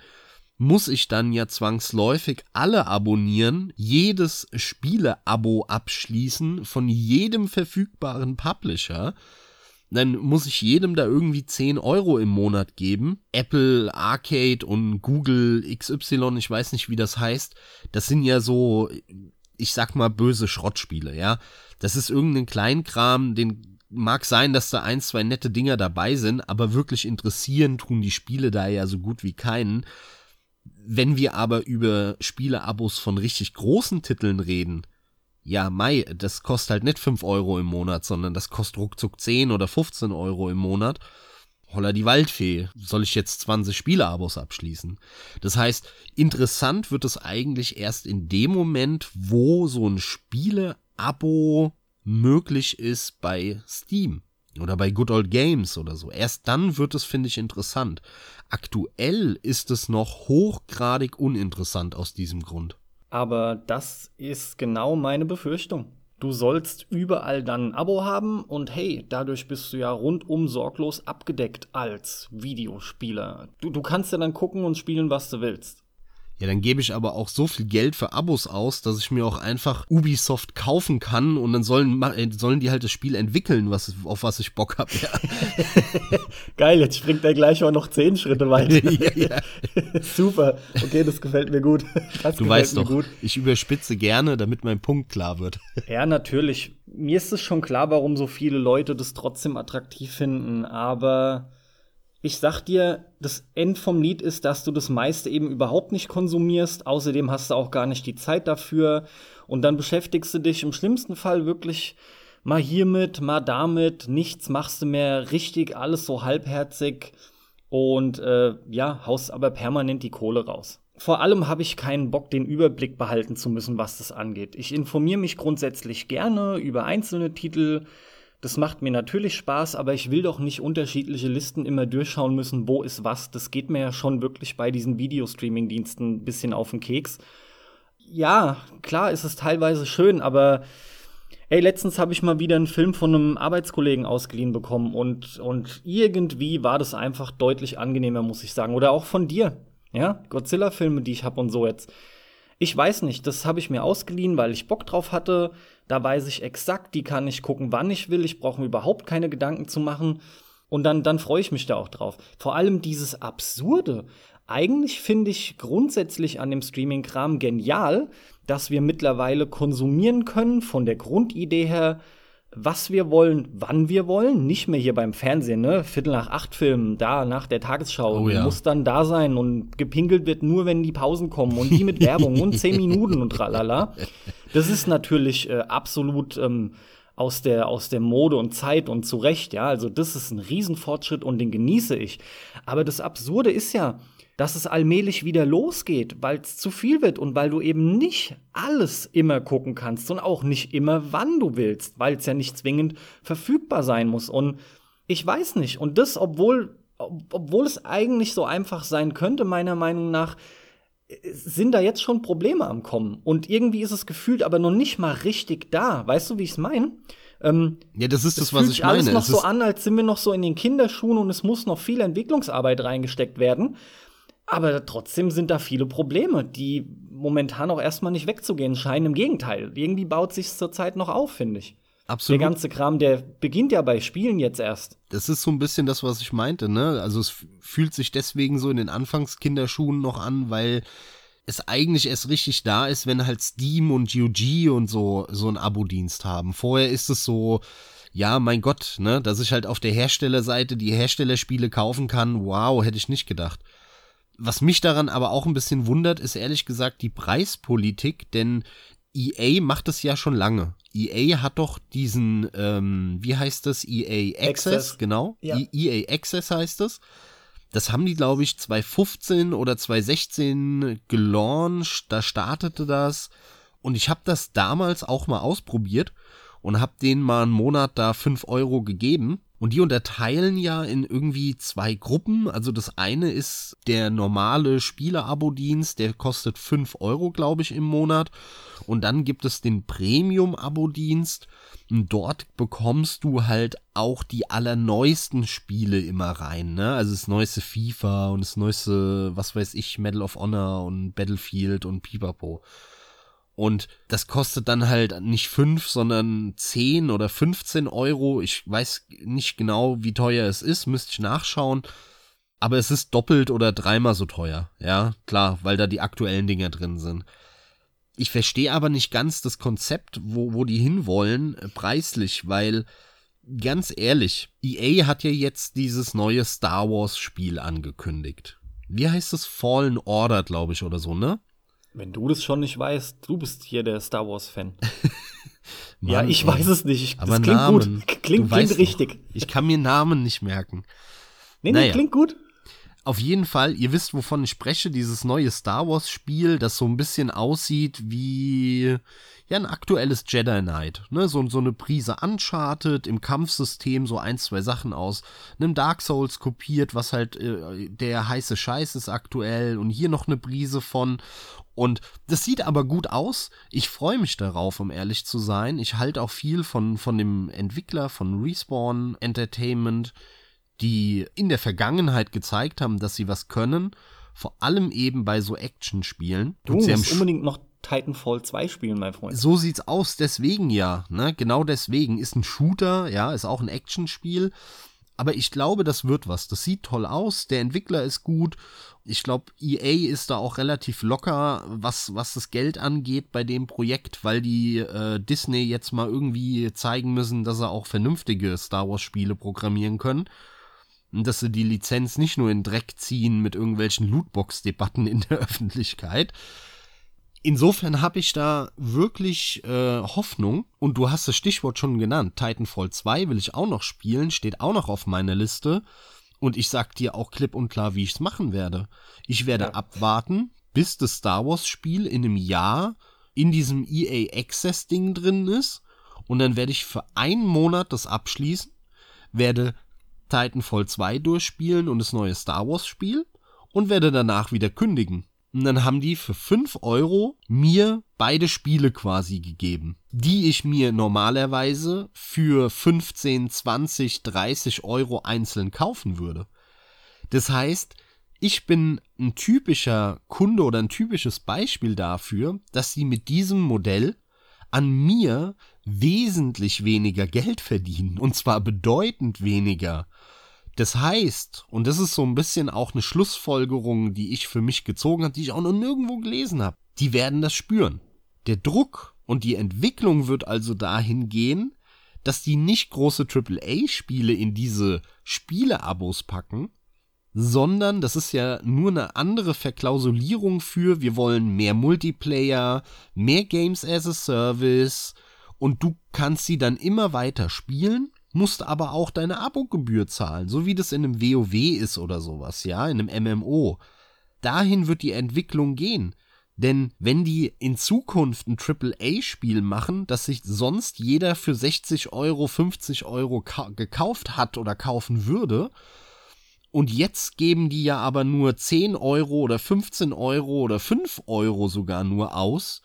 muss ich dann ja zwangsläufig alle abonnieren, jedes Spiele-Abo abschließen von jedem verfügbaren Publisher dann muss ich jedem da irgendwie 10 Euro im Monat geben. Apple Arcade und Google XY, ich weiß nicht, wie das heißt. Das sind ja so, ich sag mal, böse Schrottspiele, ja. Das ist irgendein Kleinkram, den mag sein, dass da ein, zwei nette Dinger dabei sind, aber wirklich interessieren tun die Spiele da ja so gut wie keinen. Wenn wir aber über Spieleabos von richtig großen Titeln reden, ja, Mai, das kostet halt nicht 5 Euro im Monat, sondern das kostet ruckzuck 10 oder 15 Euro im Monat. Holla die Waldfee. Soll ich jetzt 20 Spieleabos abschließen? Das heißt, interessant wird es eigentlich erst in dem Moment, wo so ein Spieleabo möglich ist bei Steam oder bei Good Old Games oder so. Erst dann wird es, finde ich, interessant. Aktuell ist es noch hochgradig uninteressant aus diesem Grund.
Aber das ist genau meine Befürchtung. Du sollst überall dann ein Abo haben und hey, dadurch bist du ja rundum sorglos abgedeckt als Videospieler. Du, du kannst ja dann gucken und spielen, was du willst.
Ja, dann gebe ich aber auch so viel Geld für Abos aus, dass ich mir auch einfach Ubisoft kaufen kann und dann sollen, äh, sollen die halt das Spiel entwickeln, was, auf was ich Bock habe. Ja. [LAUGHS]
Geil, jetzt springt er gleich auch noch zehn Schritte weiter. [LAUGHS] ja, ja. [LAUGHS] Super, okay, das gefällt mir gut. Das
du weißt doch, gut. ich überspitze gerne, damit mein Punkt klar wird.
Ja, natürlich. Mir ist es schon klar, warum so viele Leute das trotzdem attraktiv finden, aber ich sag dir, das End vom Lied ist, dass du das meiste eben überhaupt nicht konsumierst. Außerdem hast du auch gar nicht die Zeit dafür. Und dann beschäftigst du dich im schlimmsten Fall wirklich mal hiermit, mal damit. Nichts machst du mehr richtig, alles so halbherzig. Und äh, ja, haust aber permanent die Kohle raus. Vor allem habe ich keinen Bock, den Überblick behalten zu müssen, was das angeht. Ich informiere mich grundsätzlich gerne über einzelne Titel, das macht mir natürlich Spaß, aber ich will doch nicht unterschiedliche Listen immer durchschauen müssen, wo ist was. Das geht mir ja schon wirklich bei diesen Videostreaming-Diensten ein bisschen auf den Keks. Ja, klar ist es teilweise schön, aber ey, letztens habe ich mal wieder einen Film von einem Arbeitskollegen ausgeliehen bekommen und, und irgendwie war das einfach deutlich angenehmer, muss ich sagen. Oder auch von dir. Ja, Godzilla-Filme, die ich habe und so jetzt. Ich weiß nicht, das habe ich mir ausgeliehen, weil ich Bock drauf hatte. Da weiß ich exakt, die kann ich gucken, wann ich will. Ich brauche mir überhaupt keine Gedanken zu machen. Und dann, dann freue ich mich da auch drauf. Vor allem dieses Absurde. Eigentlich finde ich grundsätzlich an dem Streaming-Kram genial, dass wir mittlerweile konsumieren können, von der Grundidee her, was wir wollen, wann wir wollen. Nicht mehr hier beim Fernsehen, ne? Viertel nach acht Filmen, da nach der Tagesschau. Oh, ja. Muss dann da sein und gepinkelt wird nur, wenn die Pausen kommen und die mit [LAUGHS] Werbung und zehn Minuten und tralala. Das ist natürlich äh, absolut ähm, aus der, aus der Mode und Zeit und zu Recht, ja. Also, das ist ein Riesenfortschritt und den genieße ich. Aber das Absurde ist ja, dass es allmählich wieder losgeht, weil es zu viel wird und weil du eben nicht alles immer gucken kannst und auch nicht immer wann du willst, weil es ja nicht zwingend verfügbar sein muss. Und ich weiß nicht. Und das, obwohl, obwohl es eigentlich so einfach sein könnte, meiner Meinung nach, sind da jetzt schon Probleme am Kommen. Und irgendwie ist es gefühlt aber noch nicht mal richtig da. Weißt du, wie ich es meine? Ähm,
ja, das ist das,
es
was
fühlt
ich meine.
alles noch
Es
so an, als sind wir noch so in den Kinderschuhen und es muss noch viel Entwicklungsarbeit reingesteckt werden. Aber trotzdem sind da viele Probleme, die momentan auch erstmal nicht wegzugehen scheinen. Im Gegenteil, irgendwie baut sich zurzeit noch auf, finde ich. Der
Absolut.
ganze Kram, der beginnt ja bei Spielen jetzt erst.
Das ist so ein bisschen das, was ich meinte, ne? Also es fühlt sich deswegen so in den Anfangskinderschuhen noch an, weil es eigentlich erst richtig da ist, wenn halt Steam und UG und so so einen Abo-Dienst haben. Vorher ist es so, ja, mein Gott, ne, dass ich halt auf der Herstellerseite die Herstellerspiele kaufen kann. Wow, hätte ich nicht gedacht. Was mich daran aber auch ein bisschen wundert, ist ehrlich gesagt die Preispolitik, denn EA macht es ja schon lange. EA hat doch diesen, ähm, wie heißt das? EA Access,
Access.
genau.
Ja.
EA Access heißt es. Das haben die, glaube ich, 2015 oder 2016 gelauncht. Da startete das. Und ich habe das damals auch mal ausprobiert und habe denen mal einen Monat da 5 Euro gegeben. Und die unterteilen ja in irgendwie zwei Gruppen. Also das eine ist der normale Spiele-Abo-Dienst, der kostet 5 Euro, glaube ich, im Monat. Und dann gibt es den Premium-Abo-Dienst. Dort bekommst du halt auch die allerneuesten Spiele immer rein, ne? Also das neueste FIFA und das neueste, was weiß ich, Medal of Honor und Battlefield und Pipapo. Und das kostet dann halt nicht 5, sondern 10 oder 15 Euro. Ich weiß nicht genau, wie teuer es ist, müsste ich nachschauen. Aber es ist doppelt oder dreimal so teuer. Ja, klar, weil da die aktuellen Dinger drin sind. Ich verstehe aber nicht ganz das Konzept, wo, wo die hinwollen, äh, preislich, weil ganz ehrlich, EA hat ja jetzt dieses neue Star Wars Spiel angekündigt. Wie heißt es? Fallen Order, glaube ich, oder so, ne?
Wenn du das schon nicht weißt, du bist hier der Star Wars-Fan. [LAUGHS] ja,
Mann,
ich
ey.
weiß es nicht.
Aber
das klingt
Namen,
gut. Klingt, klingt
weißt doch.
richtig.
Ich kann mir Namen nicht merken.
Nee, nee,
Naja.
klingt gut.
Auf jeden Fall, ihr wisst, wovon ich spreche, dieses neue Star Wars Spiel, das so ein bisschen aussieht wie ja ein aktuelles Jedi Knight, ne, so, so eine Prise Uncharted im Kampfsystem so ein, zwei Sachen aus einem Dark Souls kopiert, was halt äh, der heiße Scheiß ist aktuell und hier noch eine Prise von und das sieht aber gut aus. Ich freue mich darauf, um ehrlich zu sein. Ich halte auch viel von, von dem Entwickler von Respawn Entertainment, die in der Vergangenheit gezeigt haben, dass sie was können. Vor allem eben bei so Action-Spielen.
Du musst unbedingt noch Titanfall 2 spielen, mein Freund.
so sieht's aus, deswegen ja, ne? Genau deswegen ist ein Shooter, ja, ist auch ein Actionspiel, aber ich glaube, das wird was. Das sieht toll aus, der Entwickler ist gut. Ich glaube, EA ist da auch relativ locker, was was das Geld angeht bei dem Projekt, weil die äh, Disney jetzt mal irgendwie zeigen müssen, dass sie auch vernünftige Star Wars Spiele programmieren können. Und dass sie die Lizenz nicht nur in Dreck ziehen mit irgendwelchen Lootbox-Debatten in der [LAUGHS] Öffentlichkeit. Insofern habe ich da wirklich äh, Hoffnung. Und du hast das Stichwort schon genannt. Titanfall 2 will ich auch noch spielen, steht auch noch auf meiner Liste. Und ich sag dir auch klipp und klar, wie ich es machen werde. Ich werde
Ja.
abwarten, bis das Star Wars Spiel in einem Jahr in diesem EA Access Ding drin ist. Und dann werde ich für einen Monat das abschließen, werde Titanfall 2 durchspielen und das neue Star Wars Spiel und werde danach wieder kündigen. Und dann haben die für 5 Euro mir beide Spiele quasi gegeben, die ich mir normalerweise für 15, 20, 30 Euro einzeln kaufen würde. Das heißt, ich bin ein typischer Kunde oder ein typisches Beispiel dafür, dass sie mit diesem Modell an mir wesentlich weniger Geld verdienen. Und zwar bedeutend weniger. Das heißt, und das ist so ein bisschen auch eine Schlussfolgerung, die ich für mich gezogen habe, die ich auch noch nirgendwo gelesen habe, die werden das spüren. Der Druck und die Entwicklung wird also dahin gehen, dass die nicht große AAA-Spiele in diese Spiele-Abos packen, sondern das ist ja nur eine andere Verklausulierung für, wir wollen mehr Multiplayer, mehr Games as a Service und du kannst sie dann immer weiter spielen, musst aber auch deine Abogebühr zahlen, so wie das in einem WoW ist oder sowas, ja, in einem MMO. Dahin wird die Entwicklung gehen. Denn wenn die in Zukunft ein AAA-Spiel machen, das sich sonst jeder für 60 Euro, 50 Euro ka gekauft hat oder kaufen würde, und jetzt geben die ja aber nur 10 Euro oder 15 Euro oder 5 Euro sogar nur aus,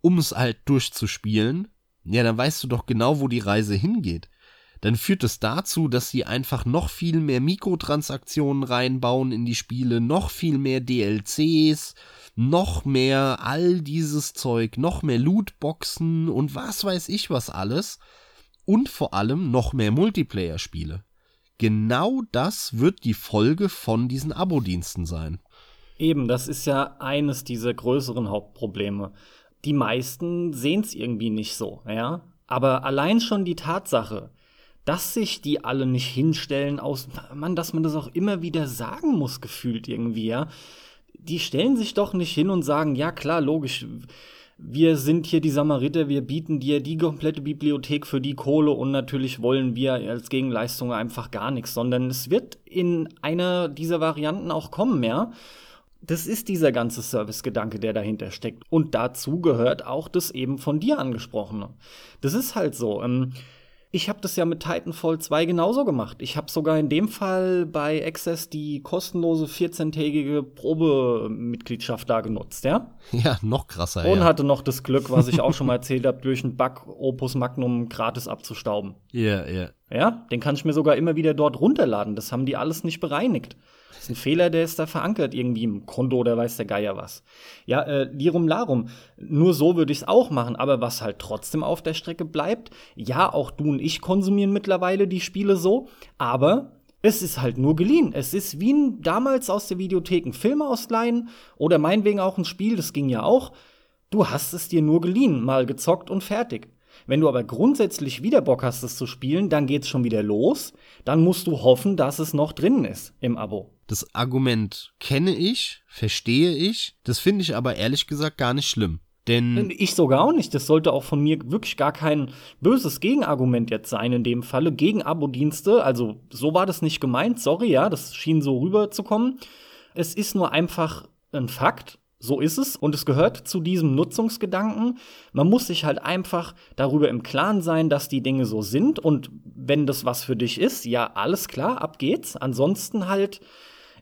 um es halt durchzuspielen, ja, dann weißt du doch genau, wo die Reise hingeht. Dann führt es dazu, dass sie einfach noch viel mehr Mikrotransaktionen reinbauen in die Spiele, noch viel mehr DLCs, noch mehr all dieses Zeug, noch mehr Lootboxen und was weiß ich was alles. Und vor allem noch mehr Multiplayer-Spiele. Genau das wird die Folge von diesen Abo-Diensten sein.
Eben, das ist ja eines dieser größeren Hauptprobleme. Die meisten sehen es irgendwie nicht so, ja. Aber allein schon die Tatsache, dass sich die alle nicht hinstellen, aus, man, dass man das auch immer wieder sagen muss, gefühlt irgendwie, ja. Die stellen sich doch nicht hin und sagen, ja klar, logisch, wir sind hier die Samariter, wir bieten dir die komplette Bibliothek für die Kohle und natürlich wollen wir als Gegenleistung einfach gar nichts, sondern es wird in einer dieser Varianten auch kommen, ja. Das ist dieser ganze Service-Gedanke, der dahinter steckt. Und dazu gehört auch das eben von dir angesprochene. Das ist halt so. Ähm, ich habe das ja mit Titanfall 2 genauso gemacht. Ich habe sogar in dem Fall bei Access die kostenlose 14-tägige Probemitgliedschaft da genutzt, ja?
Ja, noch krasser.
Und
ja.
hatte noch das Glück, was ich auch schon mal [LAUGHS] erzählt habe, durch einen Bug Opus Magnum gratis abzustauben.
Ja, yeah, ja. Yeah.
Ja, den kann ich mir sogar immer wieder dort runterladen. Das haben die alles nicht bereinigt. Das ist ein Fehler, der ist da verankert irgendwie im Konto oder weiß der Geier was. Ja, äh, Lirum Larum. Nur so würde ich es auch machen. Aber was halt trotzdem auf der Strecke bleibt, ja, auch du und ich konsumieren mittlerweile die Spiele so, aber es ist halt nur geliehen. Es ist wie ein, damals aus der Videothek ein Film ausleihen oder meinetwegen auch ein Spiel, das ging ja auch. Du hast es dir nur geliehen, mal gezockt und fertig. Wenn du aber grundsätzlich wieder Bock hast, es zu spielen, dann geht's schon wieder los. Dann musst du hoffen, dass es noch drin ist im Abo.
Das Argument kenne ich, verstehe ich. Das finde ich aber ehrlich gesagt gar nicht schlimm. Denn
ich sogar auch nicht. Das sollte auch von mir wirklich gar kein böses Gegenargument jetzt sein in dem Falle gegen Abo-Dienste. Also so war das nicht gemeint. Sorry, ja, das schien so rüberzukommen. Es ist nur einfach ein Fakt. So ist es und es gehört zu diesem Nutzungsgedanken. Man muss sich halt einfach darüber im Klaren sein, dass die Dinge so sind und wenn das was für dich ist, ja, alles klar, ab geht's. Ansonsten halt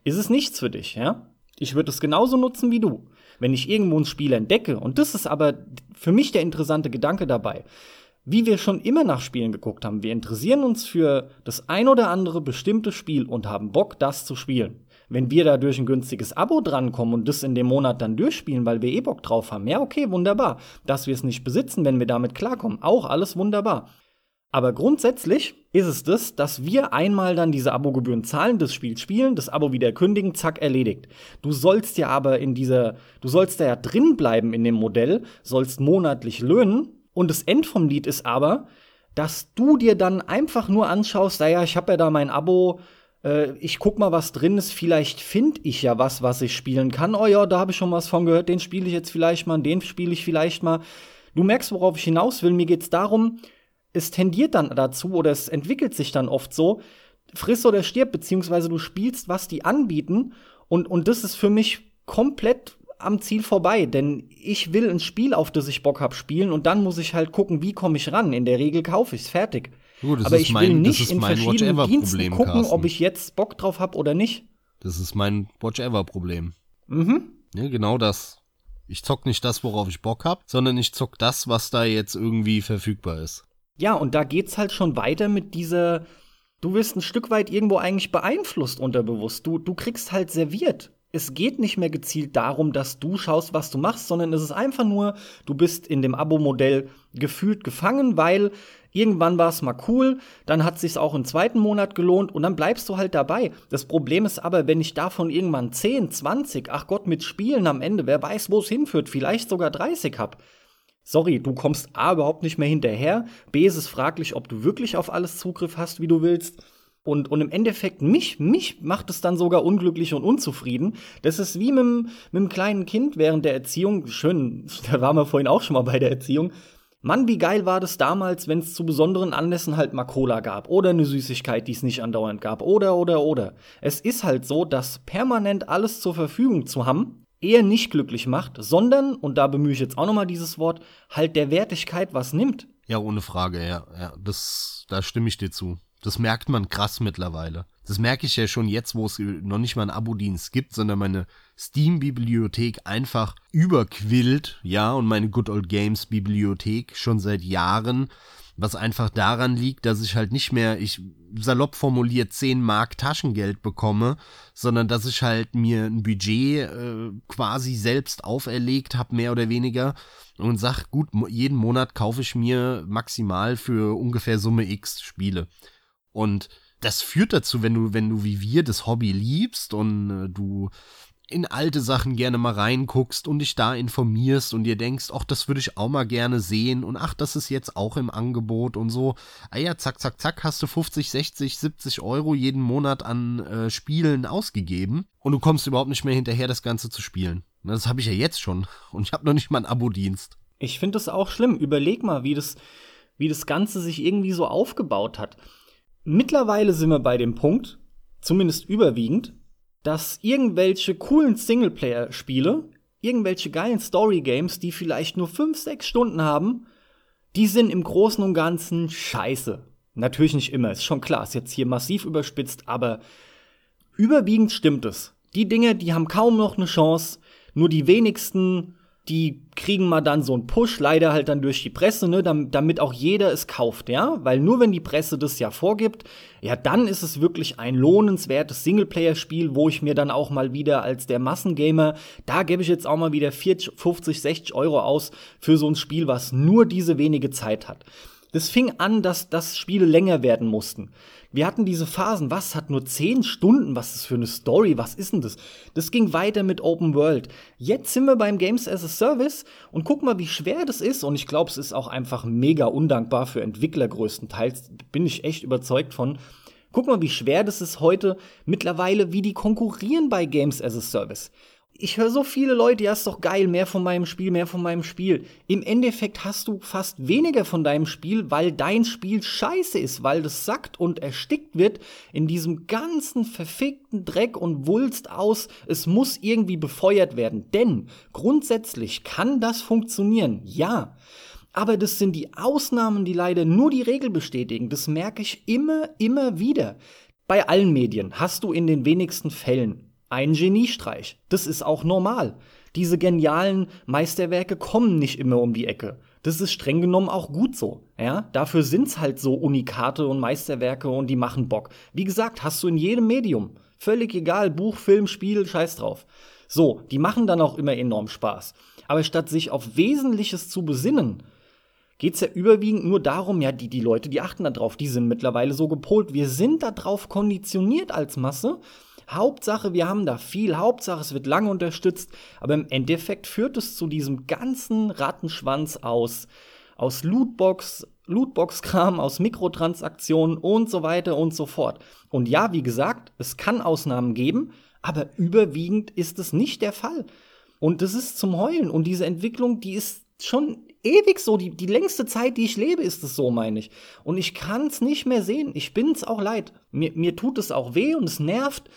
ist es nichts für dich, ja? Ich würde es genauso nutzen wie du. Wenn ich irgendwo ein Spiel entdecke, und das ist aber für mich der interessante Gedanke dabei, wie wir schon immer nach Spielen geguckt haben, wir interessieren uns für das ein oder andere bestimmte Spiel und haben Bock, das zu spielen. Wenn wir da durch ein günstiges Abo drankommen und das in dem Monat dann durchspielen, weil wir eh Bock drauf haben, ja, okay, wunderbar. Dass wir es nicht besitzen, wenn wir damit klarkommen, auch alles wunderbar. Aber grundsätzlich ist es das, dass wir einmal dann diese Abogebühren zahlen, das Spiel spielen, das Abo wieder kündigen, zack, erledigt. Du sollst ja aber in dieser, du sollst da ja drin bleiben in dem Modell, sollst monatlich löhnen und das End vom Lied ist aber, dass du dir dann einfach nur anschaust, naja, ich habe ja da mein Abo, äh, ich guck mal, was drin ist, vielleicht finde ich ja was, was ich spielen kann. Oh ja, da habe ich schon was von gehört, den spiele ich jetzt vielleicht mal, den spiele ich vielleicht mal. Du merkst, worauf ich hinaus will. Mir geht's darum, es tendiert dann dazu oder es entwickelt sich dann oft so, friss oder stirb, beziehungsweise du spielst, was die anbieten und, und das ist für mich komplett am Ziel vorbei, denn ich will ein Spiel, auf das ich Bock hab, spielen und dann muss ich halt gucken, wie komme ich ran. In der Regel kaufe ich's fertig.
Gut,
Aber ich will
mein,
nicht in verschiedenen Diensten gucken,
Carsten.
ob ich jetzt Bock drauf hab oder nicht.
Das ist mein Watch-Ever-Problem.
Mhm.
Ja, genau das. Ich zock nicht das, worauf ich Bock hab, sondern ich zock das, was da jetzt irgendwie verfügbar ist.
Ja, und da geht's halt schon weiter mit dieser, du wirst ein Stück weit irgendwo eigentlich beeinflusst unterbewusst. Du, du kriegst halt serviert. Es geht nicht mehr gezielt darum, dass du schaust, was du machst, sondern es ist einfach nur, du bist in dem Abo-Modell gefühlt gefangen, weil irgendwann war es mal cool, dann hat sich's auch im zweiten Monat gelohnt und dann bleibst du halt dabei. Das Problem ist aber, wenn ich davon irgendwann 10, 20, ach Gott, mit Spielen am Ende, wer weiß, wo es hinführt, vielleicht sogar 30 hab, sorry, du kommst A überhaupt nicht mehr hinterher, B ist es fraglich, ob du wirklich auf alles Zugriff hast, wie du willst. Und, und im Endeffekt, mich, mich macht es dann sogar unglücklich und unzufrieden. Das ist wie mit, mit einem kleinen Kind während der Erziehung. Schön, [LAUGHS] da waren wir vorhin auch schon mal bei der Erziehung. Mann, wie geil war das damals, wenn es zu besonderen Anlässen halt mal Cola gab oder eine Süßigkeit, die es nicht andauernd gab oder oder oder. Es ist halt so, dass permanent alles zur Verfügung zu haben eher nicht glücklich macht, sondern, und da bemühe ich jetzt auch nochmal dieses Wort, halt der Wertigkeit was nimmt.
Ja, ohne Frage, ja. ja das, da stimme ich dir zu. Das merkt man krass mittlerweile. Das merke ich ja schon jetzt, wo es noch nicht mal einen Abo-Dienst gibt, sondern meine Steam-Bibliothek einfach überquillt, ja, und meine Good Old Games-Bibliothek schon seit Jahren was einfach daran liegt, dass ich halt nicht mehr, ich salopp formuliert 10 Mark Taschengeld bekomme, sondern dass ich halt mir ein Budget äh, quasi selbst auferlegt habe, mehr oder weniger, und sag, gut, jeden Monat kaufe ich mir maximal für ungefähr Summe X Spiele. Und das führt dazu, wenn du, wenn du wie wir das Hobby liebst und äh, du in alte Sachen gerne mal reinguckst und dich da informierst und dir denkst, ach, das würde ich auch mal gerne sehen und ach, das ist jetzt auch im Angebot und so. Ah ja, zack, zack, zack, hast du 50, 60, 70 Euro jeden Monat an äh, Spielen ausgegeben und du kommst überhaupt nicht mehr hinterher, das Ganze zu spielen. Das habe ich ja jetzt schon [LAUGHS] und ich habe noch nicht mal einen Abo-Dienst.
Ich finde das auch schlimm. Überleg mal, wie das, wie das Ganze sich irgendwie so aufgebaut hat. Mittlerweile sind wir bei dem Punkt, zumindest überwiegend, dass irgendwelche coolen Singleplayer-Spiele, irgendwelche geilen Story-Games, die vielleicht nur 5, 6 Stunden haben, die sind im Großen und Ganzen scheiße. Natürlich nicht immer, ist schon klar, ist jetzt hier massiv überspitzt, aber überwiegend stimmt es. Die Dinge, die haben kaum noch eine Chance, nur die wenigsten die kriegen mal dann so einen Push, leider halt dann durch die Presse, ne, damit auch jeder es kauft, ja, weil nur wenn die Presse das ja vorgibt, ja, dann ist es wirklich ein lohnenswertes Singleplayer-Spiel, wo ich mir dann auch mal wieder als der Massengamer, da gebe ich jetzt auch mal wieder 40, 50, 60 Euro aus für so ein Spiel, was nur diese wenige Zeit hat. Das fing an, dass, dass Spiele länger werden mussten. Wir hatten diese Phasen, was hat nur 10 Stunden, was ist für eine Story, was ist denn das? Das ging weiter mit Open World. Jetzt sind wir beim Games as a Service und guck mal, wie schwer das ist. Und ich glaube, es ist auch einfach mega undankbar für Entwickler größtenteils. Bin ich echt überzeugt von. Guck mal, wie schwer das ist heute mittlerweile, wie die konkurrieren bei Games as a Service ich höre so viele Leute, ja, ist doch geil, mehr von meinem Spiel, mehr von meinem Spiel. Im Endeffekt hast du fast weniger von deinem Spiel, weil dein Spiel scheiße ist, weil das sackt und erstickt wird in diesem ganzen verfickten Dreck und Wulst aus. Es muss irgendwie befeuert werden. Denn grundsätzlich kann das funktionieren, ja. Aber das sind die Ausnahmen, die leider nur die Regel bestätigen. Das merke ich immer, immer wieder. Bei allen Medien hast du in den wenigsten Fällen ein Geniestreich. Das ist auch normal. Diese genialen Meisterwerke kommen nicht immer um die Ecke. Das ist streng genommen auch gut so. Ja, dafür sind's halt so Unikate und Meisterwerke und die machen Bock. Wie gesagt, hast du in jedem Medium. Völlig egal, Buch, Film, Spiel, scheiß drauf. So, die machen dann auch immer enorm Spaß. Aber statt sich auf Wesentliches zu besinnen, geht's ja überwiegend nur darum, ja, die, die Leute, die achten da drauf, die sind mittlerweile so gepolt. Wir sind da drauf konditioniert als Masse Hauptsache, wir haben da viel, Hauptsache, es wird lange unterstützt, aber im Endeffekt führt es zu diesem ganzen Rattenschwanz aus, aus Lootbox, Lootbox-Kram, aus Mikrotransaktionen und so weiter und so fort. Und ja, wie gesagt, es kann Ausnahmen geben, aber überwiegend ist es nicht der Fall. Und das ist zum Heulen. Und diese Entwicklung, die ist schon ewig so. Die, die längste Zeit, die ich lebe, ist es so, meine ich. Und ich kann es nicht mehr sehen. Ich bin es auch leid. Mir, mir tut es auch weh und es nervt.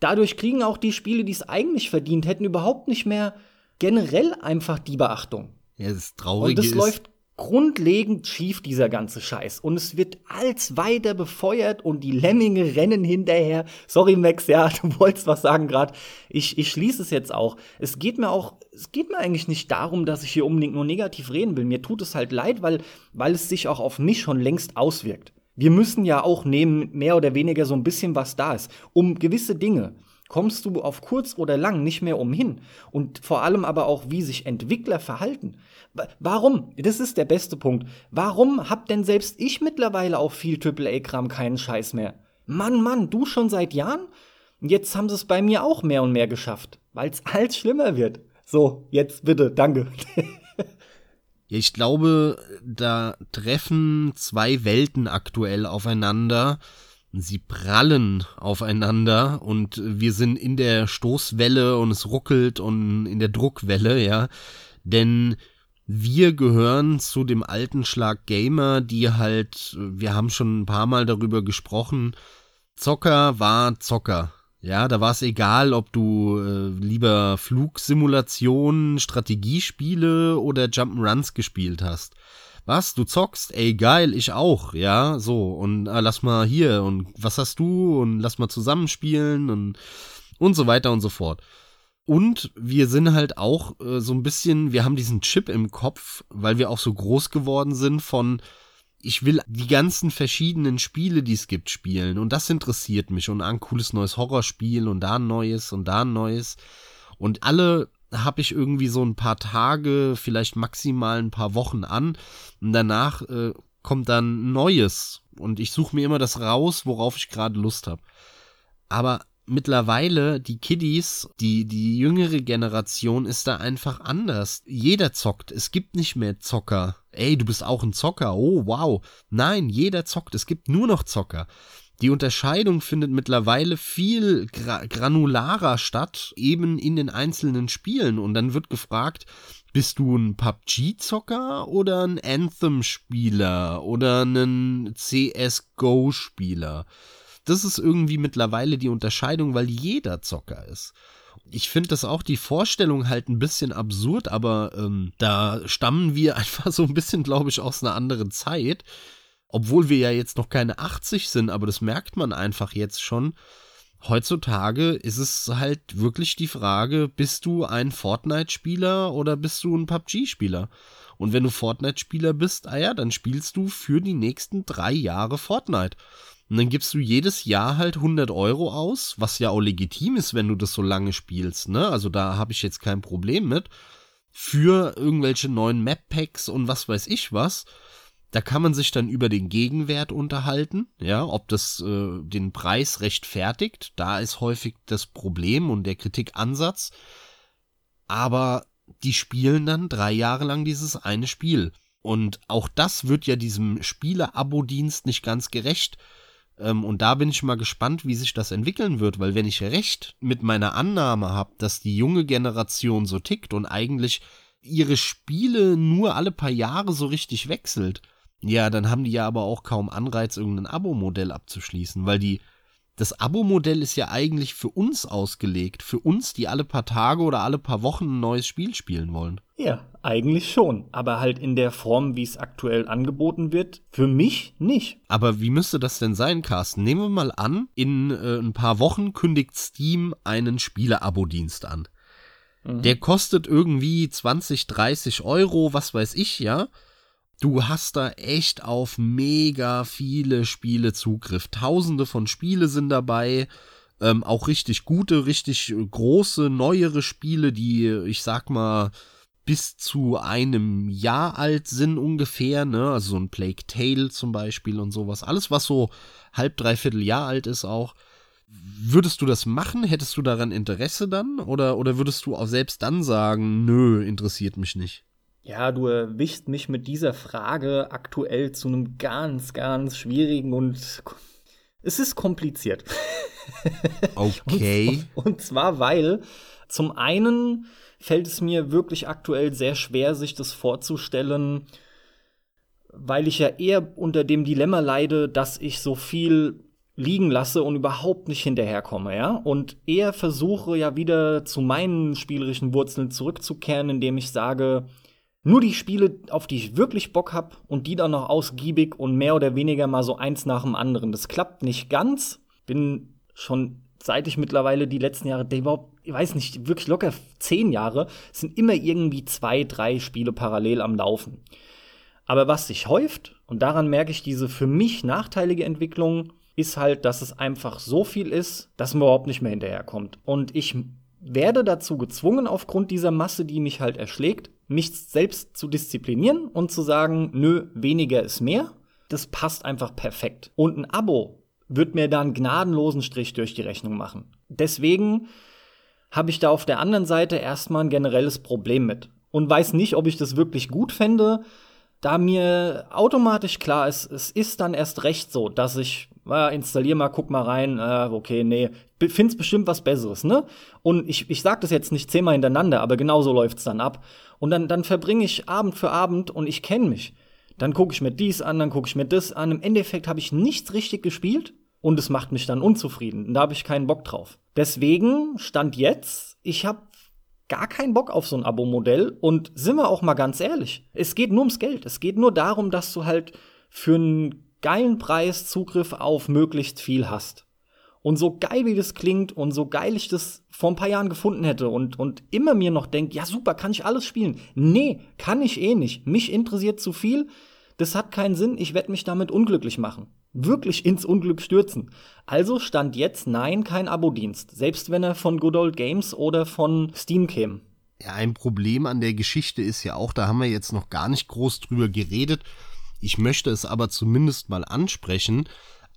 Dadurch kriegen auch die Spiele, die es eigentlich verdient hätten, überhaupt nicht mehr generell einfach die Beachtung.
Ja, das Traurige
Und das läuft grundlegend schief, dieser ganze Scheiß. Und es wird als weiter befeuert und die Lemminge rennen hinterher. Sorry, Max, ja, [LAUGHS] du wolltest was sagen gerade. Ich, ich schließe es jetzt auch. Es geht mir auch, es geht mir eigentlich nicht darum, dass ich hier unbedingt nur negativ reden will. Mir tut es halt leid, weil, weil es sich auch auf mich schon längst auswirkt wir müssen ja auch nehmen, mehr oder weniger so ein bisschen, was da ist. Um gewisse Dinge kommst du auf kurz oder lang nicht mehr umhin. Und vor allem aber auch, wie sich Entwickler verhalten. Warum? Das ist der beste Punkt. Warum hab denn selbst ich mittlerweile auf viel AAA-Kram keinen Scheiß mehr? Mann, Mann, du schon seit Jahren? Jetzt haben sie es bei mir auch mehr und mehr geschafft, weil es halt schlimmer wird. So, jetzt bitte, danke. [LAUGHS]
Ja, ich glaube, da treffen zwei Welten aktuell aufeinander. Sie prallen aufeinander und wir sind in der Stoßwelle und es ruckelt und in der Druckwelle, ja. Denn wir gehören zu dem alten Schlag Gamer, die halt, wir haben schon ein paar Mal darüber gesprochen, Zocker war Zocker. Ja, da war es egal, ob du äh, lieber Flugsimulationen, Strategiespiele oder Jump'n'Runs gespielt hast. was, du zockst? Ey, geil, ich auch, ja, so, und äh, lass mal hier, und was hast du, und lass mal zusammenspielen, und, und so weiter und so fort. Und wir sind halt auch äh, so ein bisschen, wir haben diesen Chip im Kopf, weil wir auch so groß geworden sind von, ich will die ganzen verschiedenen Spiele, die es gibt, spielen. Und das interessiert mich. Und ein cooles neues Horrorspiel und da ein neues und da ein neues. Und alle habe ich irgendwie so ein paar Tage, vielleicht maximal ein paar Wochen an. Und danach äh, kommt dann Neues. Und ich suche mir immer das raus, worauf ich gerade Lust habe. Aber mittlerweile, die Kiddies, die, die jüngere Generation ist da einfach anders. Jeder zockt. Es gibt nicht mehr Zocker. Ey, du bist auch ein Zocker. Oh, wow. Nein, jeder zockt. Es gibt nur noch Zocker. Die Unterscheidung findet mittlerweile viel gra granularer statt, eben in den einzelnen Spielen. Und dann wird gefragt, bist du ein PUBG-Zocker oder ein Anthem-Spieler oder ein CSGO-Spieler? Das ist irgendwie mittlerweile die Unterscheidung, weil jeder Zocker ist. Ich finde das auch die Vorstellung halt ein bisschen absurd, aber ähm, da stammen wir [LAUGHS] einfach so ein bisschen, glaube ich, aus einer anderen Zeit. Obwohl wir ja jetzt noch keine 80 sind, aber das merkt man einfach jetzt schon. Heutzutage ist es halt wirklich die Frage, bist du ein Fortnite-Spieler oder bist du ein PUBG-Spieler? Und wenn du Fortnite-Spieler bist, ah ja, dann spielst du für die nächsten drei Jahre Fortnite. Und dann gibst du jedes Jahr halt 100 Euro aus, was ja auch legitim ist, wenn du das so lange spielst, ne? Also da habe ich jetzt kein Problem mit. Für irgendwelche neuen Map-Packs und was weiß ich was. Da kann man sich dann über den Gegenwert unterhalten, ja, ob das äh, den Preis rechtfertigt. Da ist häufig das Problem und der Kritikansatz. Aber die spielen dann drei Jahre lang dieses eine Spiel. Und auch das wird ja diesem Spieler-Abo-Dienst nicht ganz gerecht. Ähm, und da bin ich mal gespannt, wie sich das entwickeln wird, weil wenn ich recht mit meiner Annahme habe, dass die junge Generation so tickt und eigentlich ihre Spiele nur alle paar Jahre so richtig wechselt, ja, dann haben die ja aber auch kaum Anreiz, irgendein Abo-Modell abzuschließen, weil die das Abo-Modell ist ja eigentlich für uns ausgelegt, für uns, die alle paar Tage oder alle paar Wochen ein neues Spiel spielen wollen.
Ja, eigentlich schon, aber halt in der Form, wie es aktuell angeboten wird, für mich nicht.
Aber wie müsste das denn sein, Carsten? Nehmen wir mal an, in äh, ein paar Wochen kündigt Steam einen Spiele-Abo-Dienst an. Mhm. Der kostet irgendwie 20, 30 Euro, was weiß ich, ja du hast da echt auf mega viele Spiele Zugriff. Tausende von Spiele sind dabei. Ähm, auch richtig gute, richtig große, neuere Spiele, die, ich sag mal, bis zu einem Jahr alt sind ungefähr, ne? Also so ein Plague Tale zum Beispiel und sowas. Alles, was so halb, dreiviertel Jahr alt ist auch. Würdest du das machen? Hättest du daran Interesse dann? Oder, oder würdest du auch selbst dann sagen, nö, interessiert mich nicht?
Ja, du erwischst mich mit dieser Frage aktuell zu einem ganz, ganz schwierigen und es ist kompliziert. [LAUGHS]
Okay.
und, und zwar, weil zum einen fällt es mir wirklich aktuell sehr schwer, sich das vorzustellen, weil ich ja eher unter dem Dilemma leide, dass ich so viel liegen lasse und überhaupt nicht hinterherkomme, ja? Und eher versuche ja wieder zu meinen spielerischen Wurzeln zurückzukehren, indem ich sage, nur die Spiele, auf die ich wirklich Bock habe und die dann noch ausgiebig und mehr oder weniger mal so eins nach dem anderen. Das klappt nicht ganz. Bin schon seit ich mittlerweile die letzten Jahre, überhaupt, ich weiß nicht, wirklich locker zehn Jahre, sind immer irgendwie zwei, drei Spiele parallel am Laufen. Aber was sich häuft, und daran merke ich diese für mich nachteilige Entwicklung, ist halt, dass es einfach so viel ist, dass man überhaupt nicht mehr hinterherkommt. Und ich werde dazu gezwungen, aufgrund dieser Masse, die mich halt erschlägt, mich selbst zu disziplinieren und zu sagen, nö, weniger ist mehr. Das passt einfach perfekt. Und ein Abo wird mir da einen gnadenlosen Strich durch die Rechnung machen. Deswegen habe ich da auf der anderen Seite erstmal ein generelles Problem mit und weiß nicht, ob ich das wirklich gut fände, da mir automatisch klar ist, es ist dann erst recht so, dass ich äh, installier mal, guck mal rein, äh, okay, nee, find's bestimmt was Besseres, ne? Und ich, ich sag das jetzt nicht zehnmal hintereinander, aber genau so läuft's dann ab. Und dann, dann verbringe ich Abend für Abend und ich kenne mich. Dann gucke ich mir dies an, dann gucke ich mir das an. Im Endeffekt habe ich nichts richtig gespielt und es macht mich dann unzufrieden. Und da habe ich keinen Bock drauf. Deswegen stand jetzt, ich habe gar keinen Bock auf so ein Abo-Modell. Und sind wir auch mal ganz ehrlich, es geht nur ums Geld. Es geht nur darum, dass du halt für einen geilen Preis Zugriff auf möglichst viel hast. Und so geil wie das klingt und so geil ich das vor ein paar Jahren gefunden hätte und, und immer mir noch denkt, ja super, kann ich alles spielen. Nee, kann ich eh nicht. Mich interessiert zu viel. Das hat keinen Sinn. Ich werde mich damit unglücklich machen. Wirklich ins Unglück stürzen. Also stand jetzt nein, kein Abo-Dienst. Selbst wenn er von Good Old Games oder von Steam käme.
Ja, ein Problem an der Geschichte ist ja auch, da haben wir jetzt noch gar nicht groß drüber geredet. Ich möchte es aber zumindest mal ansprechen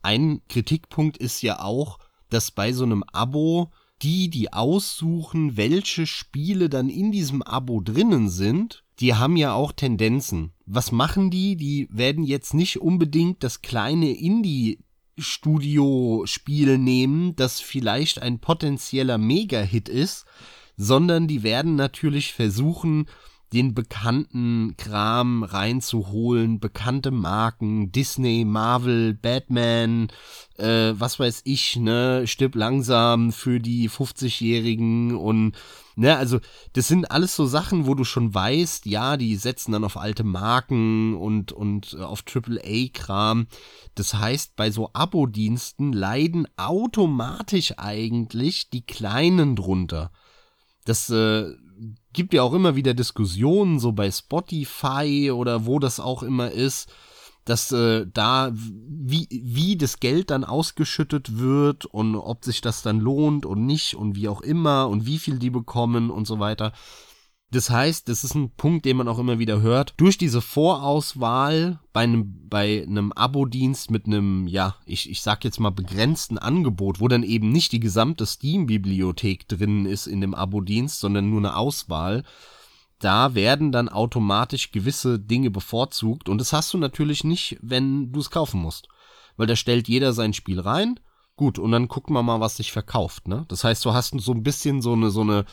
ein Kritikpunkt ist ja auch, dass bei so einem Abo die, die aussuchen, welche Spiele dann in diesem Abo drinnen sind, die haben ja auch Tendenzen. Was machen die? Die werden jetzt nicht unbedingt das kleine Indie-Studio-Spiel nehmen, das vielleicht ein potenzieller Mega-Hit ist, sondern die werden natürlich versuchen, den bekannten Kram reinzuholen, bekannte Marken, Disney, Marvel, Batman, äh, was weiß ich, ne, stirb langsam für die 50-Jährigen und ne, also das sind alles so Sachen, wo du schon weißt, ja, die setzen dann auf alte Marken und und auf AAA-Kram. Das heißt, bei so Abo-Diensten leiden automatisch eigentlich die Kleinen drunter. Das äh, gibt ja auch immer wieder Diskussionen, so bei Spotify oder wo das auch immer ist, dass äh, da wie, wie das Geld dann ausgeschüttet wird und ob sich das dann lohnt und nicht und wie auch immer und wie viel die bekommen und so weiter. Das heißt, das ist ein Punkt, den man auch immer wieder hört. Durch diese Vorauswahl bei einem, bei einem Abo-Dienst mit einem, ja, ich, ich sag jetzt mal begrenzten Angebot, wo dann eben nicht die gesamte Steam-Bibliothek drin ist in dem Abo-Dienst, sondern nur eine Auswahl, da werden dann automatisch gewisse Dinge bevorzugt und das hast du natürlich nicht, wenn du es kaufen musst. Weil da stellt jeder sein Spiel rein, gut, und dann gucken wir mal, was sich verkauft, ne? Das heißt, du hast so ein bisschen so eine, so eine,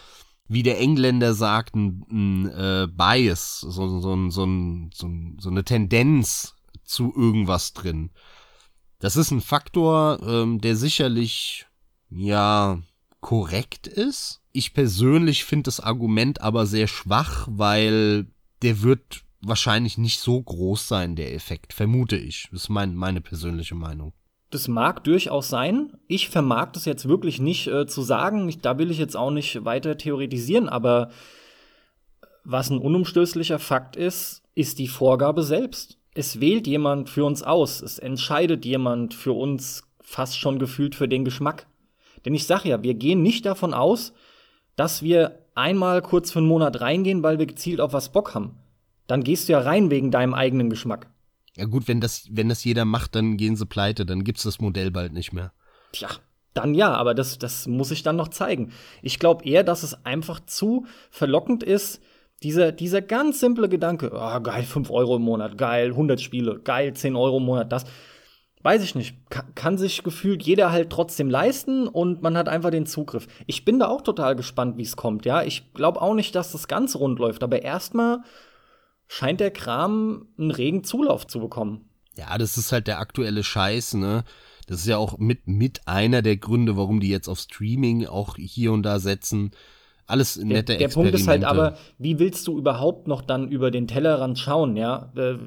wie der Engländer sagt, ein, ein äh, Bias, so, so, so, so, so eine Tendenz zu irgendwas drin. Das ist ein Faktor, ähm, der sicherlich, ja, korrekt ist. Ich persönlich finde das Argument aber sehr schwach, weil der wird wahrscheinlich nicht so groß sein, der Effekt, vermute ich. Das ist mein, meine persönliche Meinung.
Das mag durchaus sein. Ich vermag das jetzt wirklich nicht äh, zu sagen. Ich, da will ich jetzt auch nicht weiter theoretisieren, aber was ein unumstößlicher Fakt ist, ist die Vorgabe selbst. Es wählt jemand für uns aus. Es entscheidet jemand für uns fast schon gefühlt für den Geschmack. Denn ich sag ja, wir gehen nicht davon aus, dass wir einmal kurz für einen Monat reingehen, weil wir gezielt auf was Bock haben. Dann gehst du ja rein wegen deinem eigenen Geschmack.
Ja gut, wenn das, wenn das jeder macht, dann gehen sie pleite, dann gibt's das Modell bald nicht mehr.
Tja, dann ja, aber das, das muss ich dann noch zeigen. Ich glaube eher, dass es einfach zu verlockend ist, dieser, dieser ganz simple Gedanke, oh, geil, 5 Euro im Monat, geil, 100 Spiele, geil, 10 Euro im Monat, das. Weiß ich nicht. Kann, kann sich gefühlt jeder halt trotzdem leisten und man hat einfach den Zugriff. Ich bin da auch total gespannt, wie es kommt, ja. Ich glaube auch nicht, dass das ganz rund läuft, aber erstmal scheint der Kram einen regen Zulauf zu bekommen.
Ja, das ist halt der aktuelle Scheiß, ne? Das ist ja auch mit, mit einer der Gründe, warum die jetzt auf Streaming auch hier und da setzen. Alles nette
Der, der Punkt ist halt aber, wie willst du überhaupt noch dann über den Tellerrand schauen, ja? Äh,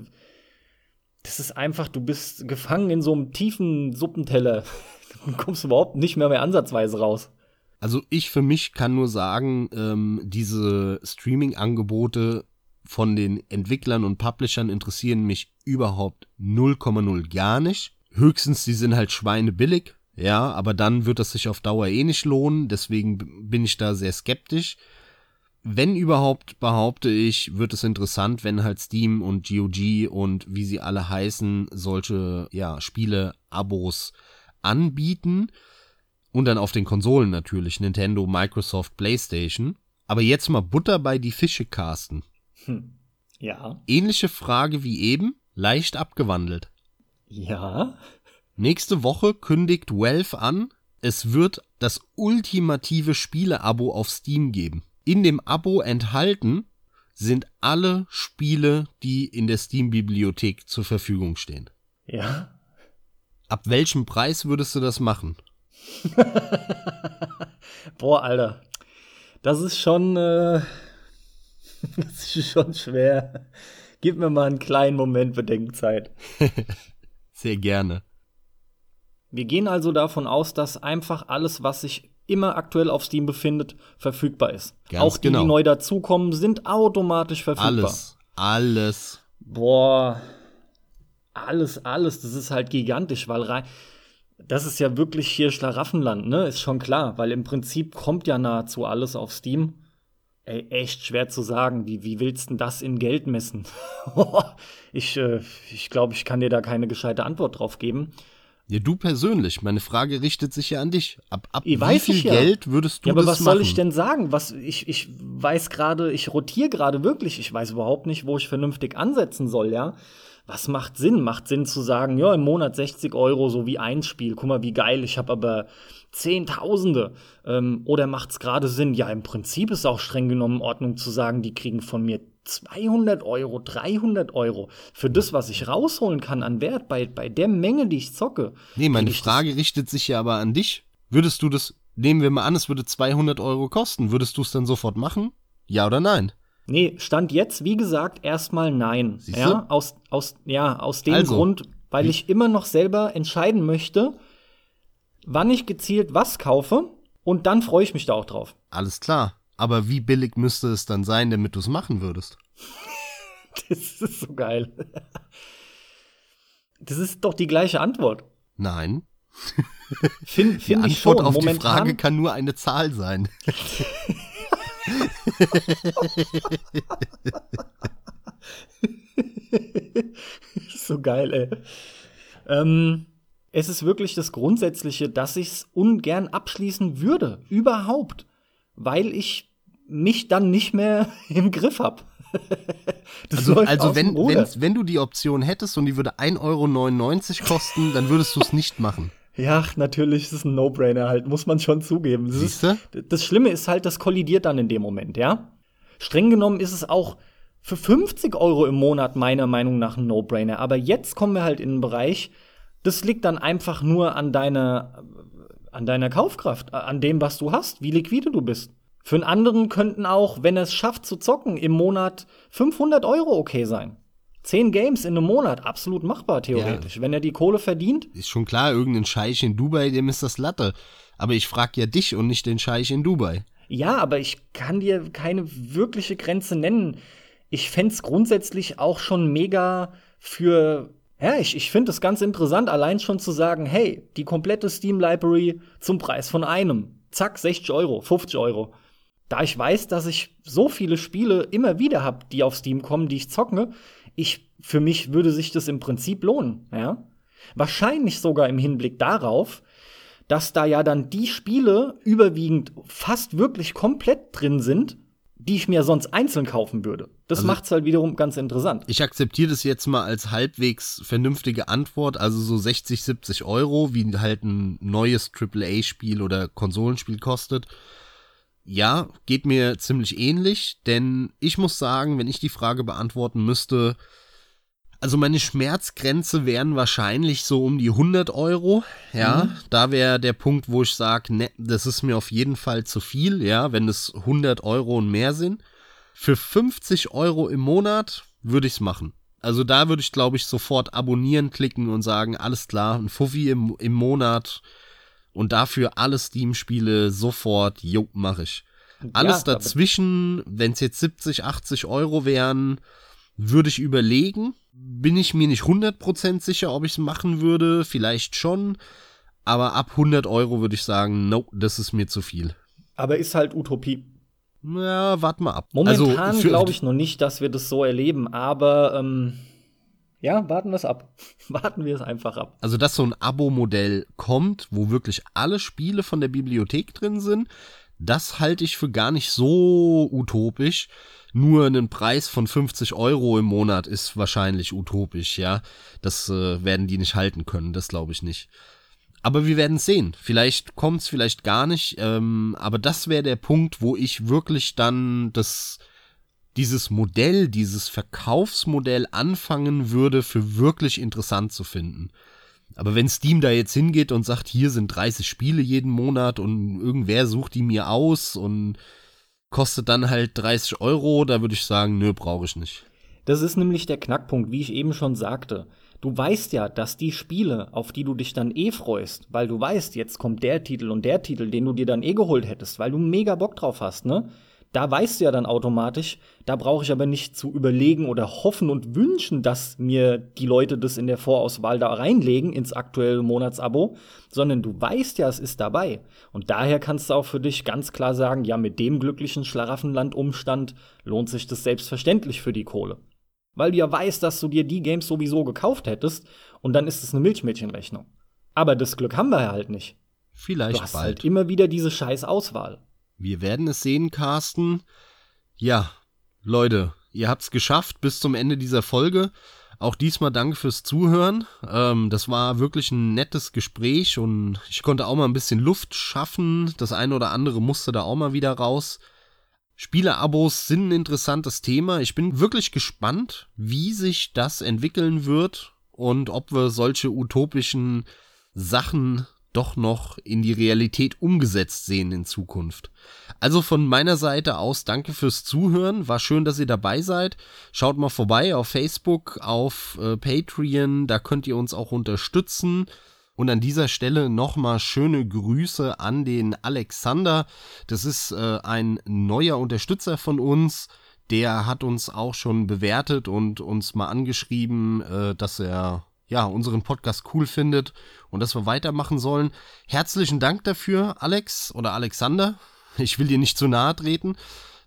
das ist einfach, du bist gefangen in so einem tiefen Suppenteller [LAUGHS] und kommst überhaupt nicht mehr mehr ansatzweise raus.
Also ich für mich kann nur sagen, ähm, diese Streaming-Angebote von den Entwicklern und Publishern interessieren mich überhaupt 0,0 gar nicht. Höchstens, die sind halt schweinebillig, ja, aber dann wird das sich auf Dauer eh nicht lohnen, deswegen bin ich da sehr skeptisch. Wenn überhaupt, behaupte ich, wird es interessant, wenn halt Steam und GOG und wie sie alle heißen, solche, ja, Spiele-Abos anbieten. Und dann auf den Konsolen natürlich, Nintendo, Microsoft, PlayStation. Aber jetzt mal Butter bei die Fische casten.
Hm. Ja.
Ähnliche Frage wie eben, leicht abgewandelt.
Ja.
Nächste Woche kündigt Valve an, es wird das ultimative Spiele-Abo auf Steam geben. In dem Abo enthalten sind alle Spiele, die in der Steam-Bibliothek zur Verfügung stehen.
Ja.
Ab welchem Preis würdest du das machen? [LAUGHS]
Boah, Alter Das ist schon, äh, [LAUGHS] das ist schon schwer. Gib mir mal einen kleinen Moment Bedenkzeit. [LAUGHS]
Sehr gerne.
Wir gehen also davon aus, dass einfach alles, was sich immer aktuell auf Steam befindet, verfügbar ist.
Ganz
Auch die,
genau.
die neu dazukommen, sind automatisch verfügbar.
Alles. Alles.
Boah, alles, alles, das ist halt gigantisch, weil rein. Das ist ja wirklich hier Schlaraffenland, ne? Ist schon klar, weil im Prinzip kommt ja nahezu alles auf Steam. Ey, echt schwer zu sagen. Wie, wie willst du denn das in Geld messen? [LAUGHS] ich äh, ich glaube, ich kann dir da keine gescheite Antwort drauf geben.
Ja, du persönlich. Meine Frage richtet sich ja an dich. Ab, ab
Ich
wie viel
ja.
Geld würdest du
Ja, aber
das
was
machen?
soll ich denn sagen? Was ich ich weiß gerade, ich rotiere gerade wirklich. Ich weiß überhaupt nicht, wo ich vernünftig ansetzen soll, ja. Was macht Sinn? Macht Sinn zu sagen, ja, im Monat 60 Euro, so wie ein Spiel. Guck mal, wie geil, ich habe aber Zehntausende. Ähm, oder macht's gerade Sinn? Ja, im Prinzip ist auch streng genommen Ordnung zu sagen, die kriegen von mir 200 Euro, 300 Euro für das, was ich rausholen kann an Wert bei, bei der Menge, die ich zocke.
Nee, meine Frage richtet sich ja aber an dich. Würdest du das, nehmen wir mal an, es würde 200 Euro kosten, würdest du es dann sofort machen? Ja oder nein?
Nee, Stand jetzt, wie gesagt, erstmal nein.
Siehst
ja,
du?
aus, aus, ja, aus dem
Also,
Grund, weil ich immer noch selber entscheiden möchte, wann ich gezielt was kaufe und dann freue ich mich da auch drauf.
Alles klar. Aber wie billig müsste es dann sein, damit du es machen würdest? [LAUGHS]
Das ist so geil. Das ist doch die gleiche Antwort.
Nein.
Find,
Die
find ich
Antwort auf die
Momentan,
Frage kann nur eine Zahl sein. [LAUGHS]
so geil, ey. Ähm, es ist wirklich das Grundsätzliche, dass ich es ungern abschließen würde. Überhaupt. Weil ich mich dann nicht mehr [LAUGHS] im Griff habe. [LAUGHS]
Also, also wenn, wenn, wenn du die Option hättest und die würde 1,99 Euro kosten, dann würdest du es nicht machen.
Ja, natürlich ist es ein No-Brainer halt, muss man schon zugeben. Das, ist, das Schlimme ist halt, das kollidiert dann in dem Moment, ja? Streng genommen ist es auch für 50 Euro im Monat meiner Meinung nach ein No-Brainer. Aber jetzt kommen wir halt in einen Bereich, das liegt dann einfach nur an deiner, an deiner Kaufkraft, an dem, was du hast, wie liquide du bist. Für einen anderen könnten auch, wenn er es schafft zu zocken, im Monat 500 Euro okay sein. Zehn Games in einem Monat, absolut machbar theoretisch. Wenn er die Kohle verdient,
Ist schon klar, irgendein Scheich in Dubai, dem ist das Latte. Aber ich frag ja dich und nicht den Scheich in Dubai.
Ja, aber ich kann dir keine wirkliche Grenze nennen. Ich fänd's grundsätzlich auch schon mega für. Ja, ich, ich finde es ganz interessant, allein schon zu sagen, hey, die komplette Steam Library zum Preis von einem. Zack, 60 Euro, 50 Euro. Da ich weiß, dass ich so viele Spiele immer wieder habe, die auf Steam kommen, die ich zocke, ich, für mich würde sich das im Prinzip lohnen, ja. Wahrscheinlich sogar im Hinblick darauf, dass da ja dann die Spiele überwiegend fast wirklich komplett drin sind, die ich mir sonst einzeln kaufen würde. Das
Also-
macht's halt wiederum ganz interessant.
Ich akzeptiere das jetzt mal als halbwegs vernünftige Antwort, also so 60, 70 Euro, wie halt ein neues AAA-Spiel oder Konsolenspiel kostet. Ja, geht mir ziemlich ähnlich, denn ich muss sagen, wenn ich die Frage beantworten müsste, also meine Schmerzgrenze wären wahrscheinlich so um die 100 Euro, ja. Da wäre der Punkt, wo ich sage, ne, das ist mir auf jeden Fall zu viel, ja, wenn es 100 Euro und mehr sind. Für 50 Euro im Monat würde ich's machen. Also da würde ich, glaube ich, sofort abonnieren klicken und sagen, alles klar, ein Fuffi im, im Monat und dafür alle Steam-Spiele sofort, jo, mache ich. Alles
aber-
dazwischen, wenn es jetzt 70, 80 Euro wären, würde ich überlegen. Bin ich mir nicht 100% sicher, ob ich es machen würde. Vielleicht schon. Aber ab 100 Euro würde ich sagen, no, das ist mir zu viel.
Aber ist halt Utopie.
Ja, warte mal ab.
Momentan
Also,
glaube ich noch nicht, dass wir das so erleben, aber ähm, ja, warten wir es ab. [LAUGHS] warten wir es einfach ab.
Also, dass so ein Abo-Modell kommt, wo wirklich alle Spiele von der Bibliothek drin sind, das halte ich für gar nicht so utopisch. Nur einen Preis von 50 Euro im Monat ist wahrscheinlich utopisch, ja. Das äh, werden die nicht halten können, das glaube ich nicht. Aber wir werden sehen. Vielleicht kommt's, vielleicht gar nicht. Ähm, aber das wäre der Punkt, wo ich wirklich dann das, dieses Modell, dieses Verkaufsmodell anfangen würde, für wirklich interessant zu finden. Aber wenn Steam da jetzt hingeht und sagt, hier sind 30 Spiele jeden Monat und irgendwer sucht die mir aus und kostet dann halt 30 Euro. Da würde ich sagen, nö, brauche ich nicht.
Das ist nämlich der Knackpunkt, wie ich eben schon sagte. Du weißt ja, dass die Spiele, auf die du dich dann eh freust, weil du weißt, jetzt kommt der Titel und der Titel, den du dir dann eh geholt hättest, weil du mega Bock drauf hast, ne? Da weißt du ja dann automatisch, da brauche ich aber nicht zu überlegen oder hoffen und wünschen, dass mir die Leute das in der Vorauswahl da reinlegen ins aktuelle Monatsabo, sondern du weißt ja, es ist dabei. Und daher kannst du auch für dich ganz klar sagen, ja, mit dem glücklichen Schlaraffenland-Umstand lohnt sich das selbstverständlich für die Kohle. Weil du ja weißt, dass du dir die Games sowieso gekauft hättest und dann ist es eine Milchmädchenrechnung. Aber das Glück haben wir ja halt nicht.
Vielleicht
du hast
bald.
halt immer wieder diese scheiß Auswahl.
Wir werden es sehen, Carsten. Ja, Leute, ihr habt's geschafft bis zum Ende dieser Folge. Auch diesmal danke fürs Zuhören. Ähm, das war wirklich ein nettes Gespräch und ich konnte auch mal ein bisschen Luft schaffen. Das eine oder andere musste da auch mal wieder raus. Spieleabos sind ein interessantes Thema. Ich bin wirklich gespannt, wie sich das entwickeln wird und ob wir solche utopischen Sachen doch noch in die Realität umgesetzt sehen in Zukunft. Also von meiner Seite aus danke fürs Zuhören. War schön, dass ihr dabei seid. Schaut mal vorbei auf Facebook, auf äh, Patreon. Da könnt ihr uns auch unterstützen. Und an dieser Stelle nochmal schöne Grüße an den Alexander. Das ist äh, ein neuer Unterstützer von uns. Der hat uns auch schon bewertet und uns mal angeschrieben, äh, dass er ja unseren Podcast cool findet und dass wir weitermachen sollen. Herzlichen Dank dafür, Alex oder Alexander. Ich will dir nicht zu nahe treten.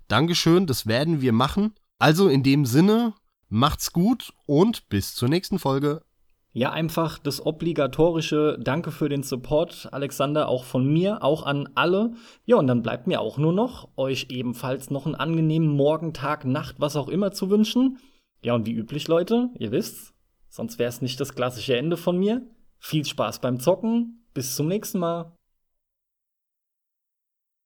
Dankeschön, das werden wir machen. Also in dem Sinne, macht's gut und bis zur nächsten Folge.
Ja, einfach das obligatorische Danke für den Support, Alexander, auch von mir, auch an alle. Ja, und dann bleibt mir auch nur noch, euch ebenfalls noch einen angenehmen Morgen, Tag, Nacht, was auch immer zu wünschen. Ja, und wie üblich, Leute, ihr wisst's, sonst wäre es nicht das klassische Ende von mir. Viel Spaß beim Zocken, bis zum nächsten Mal.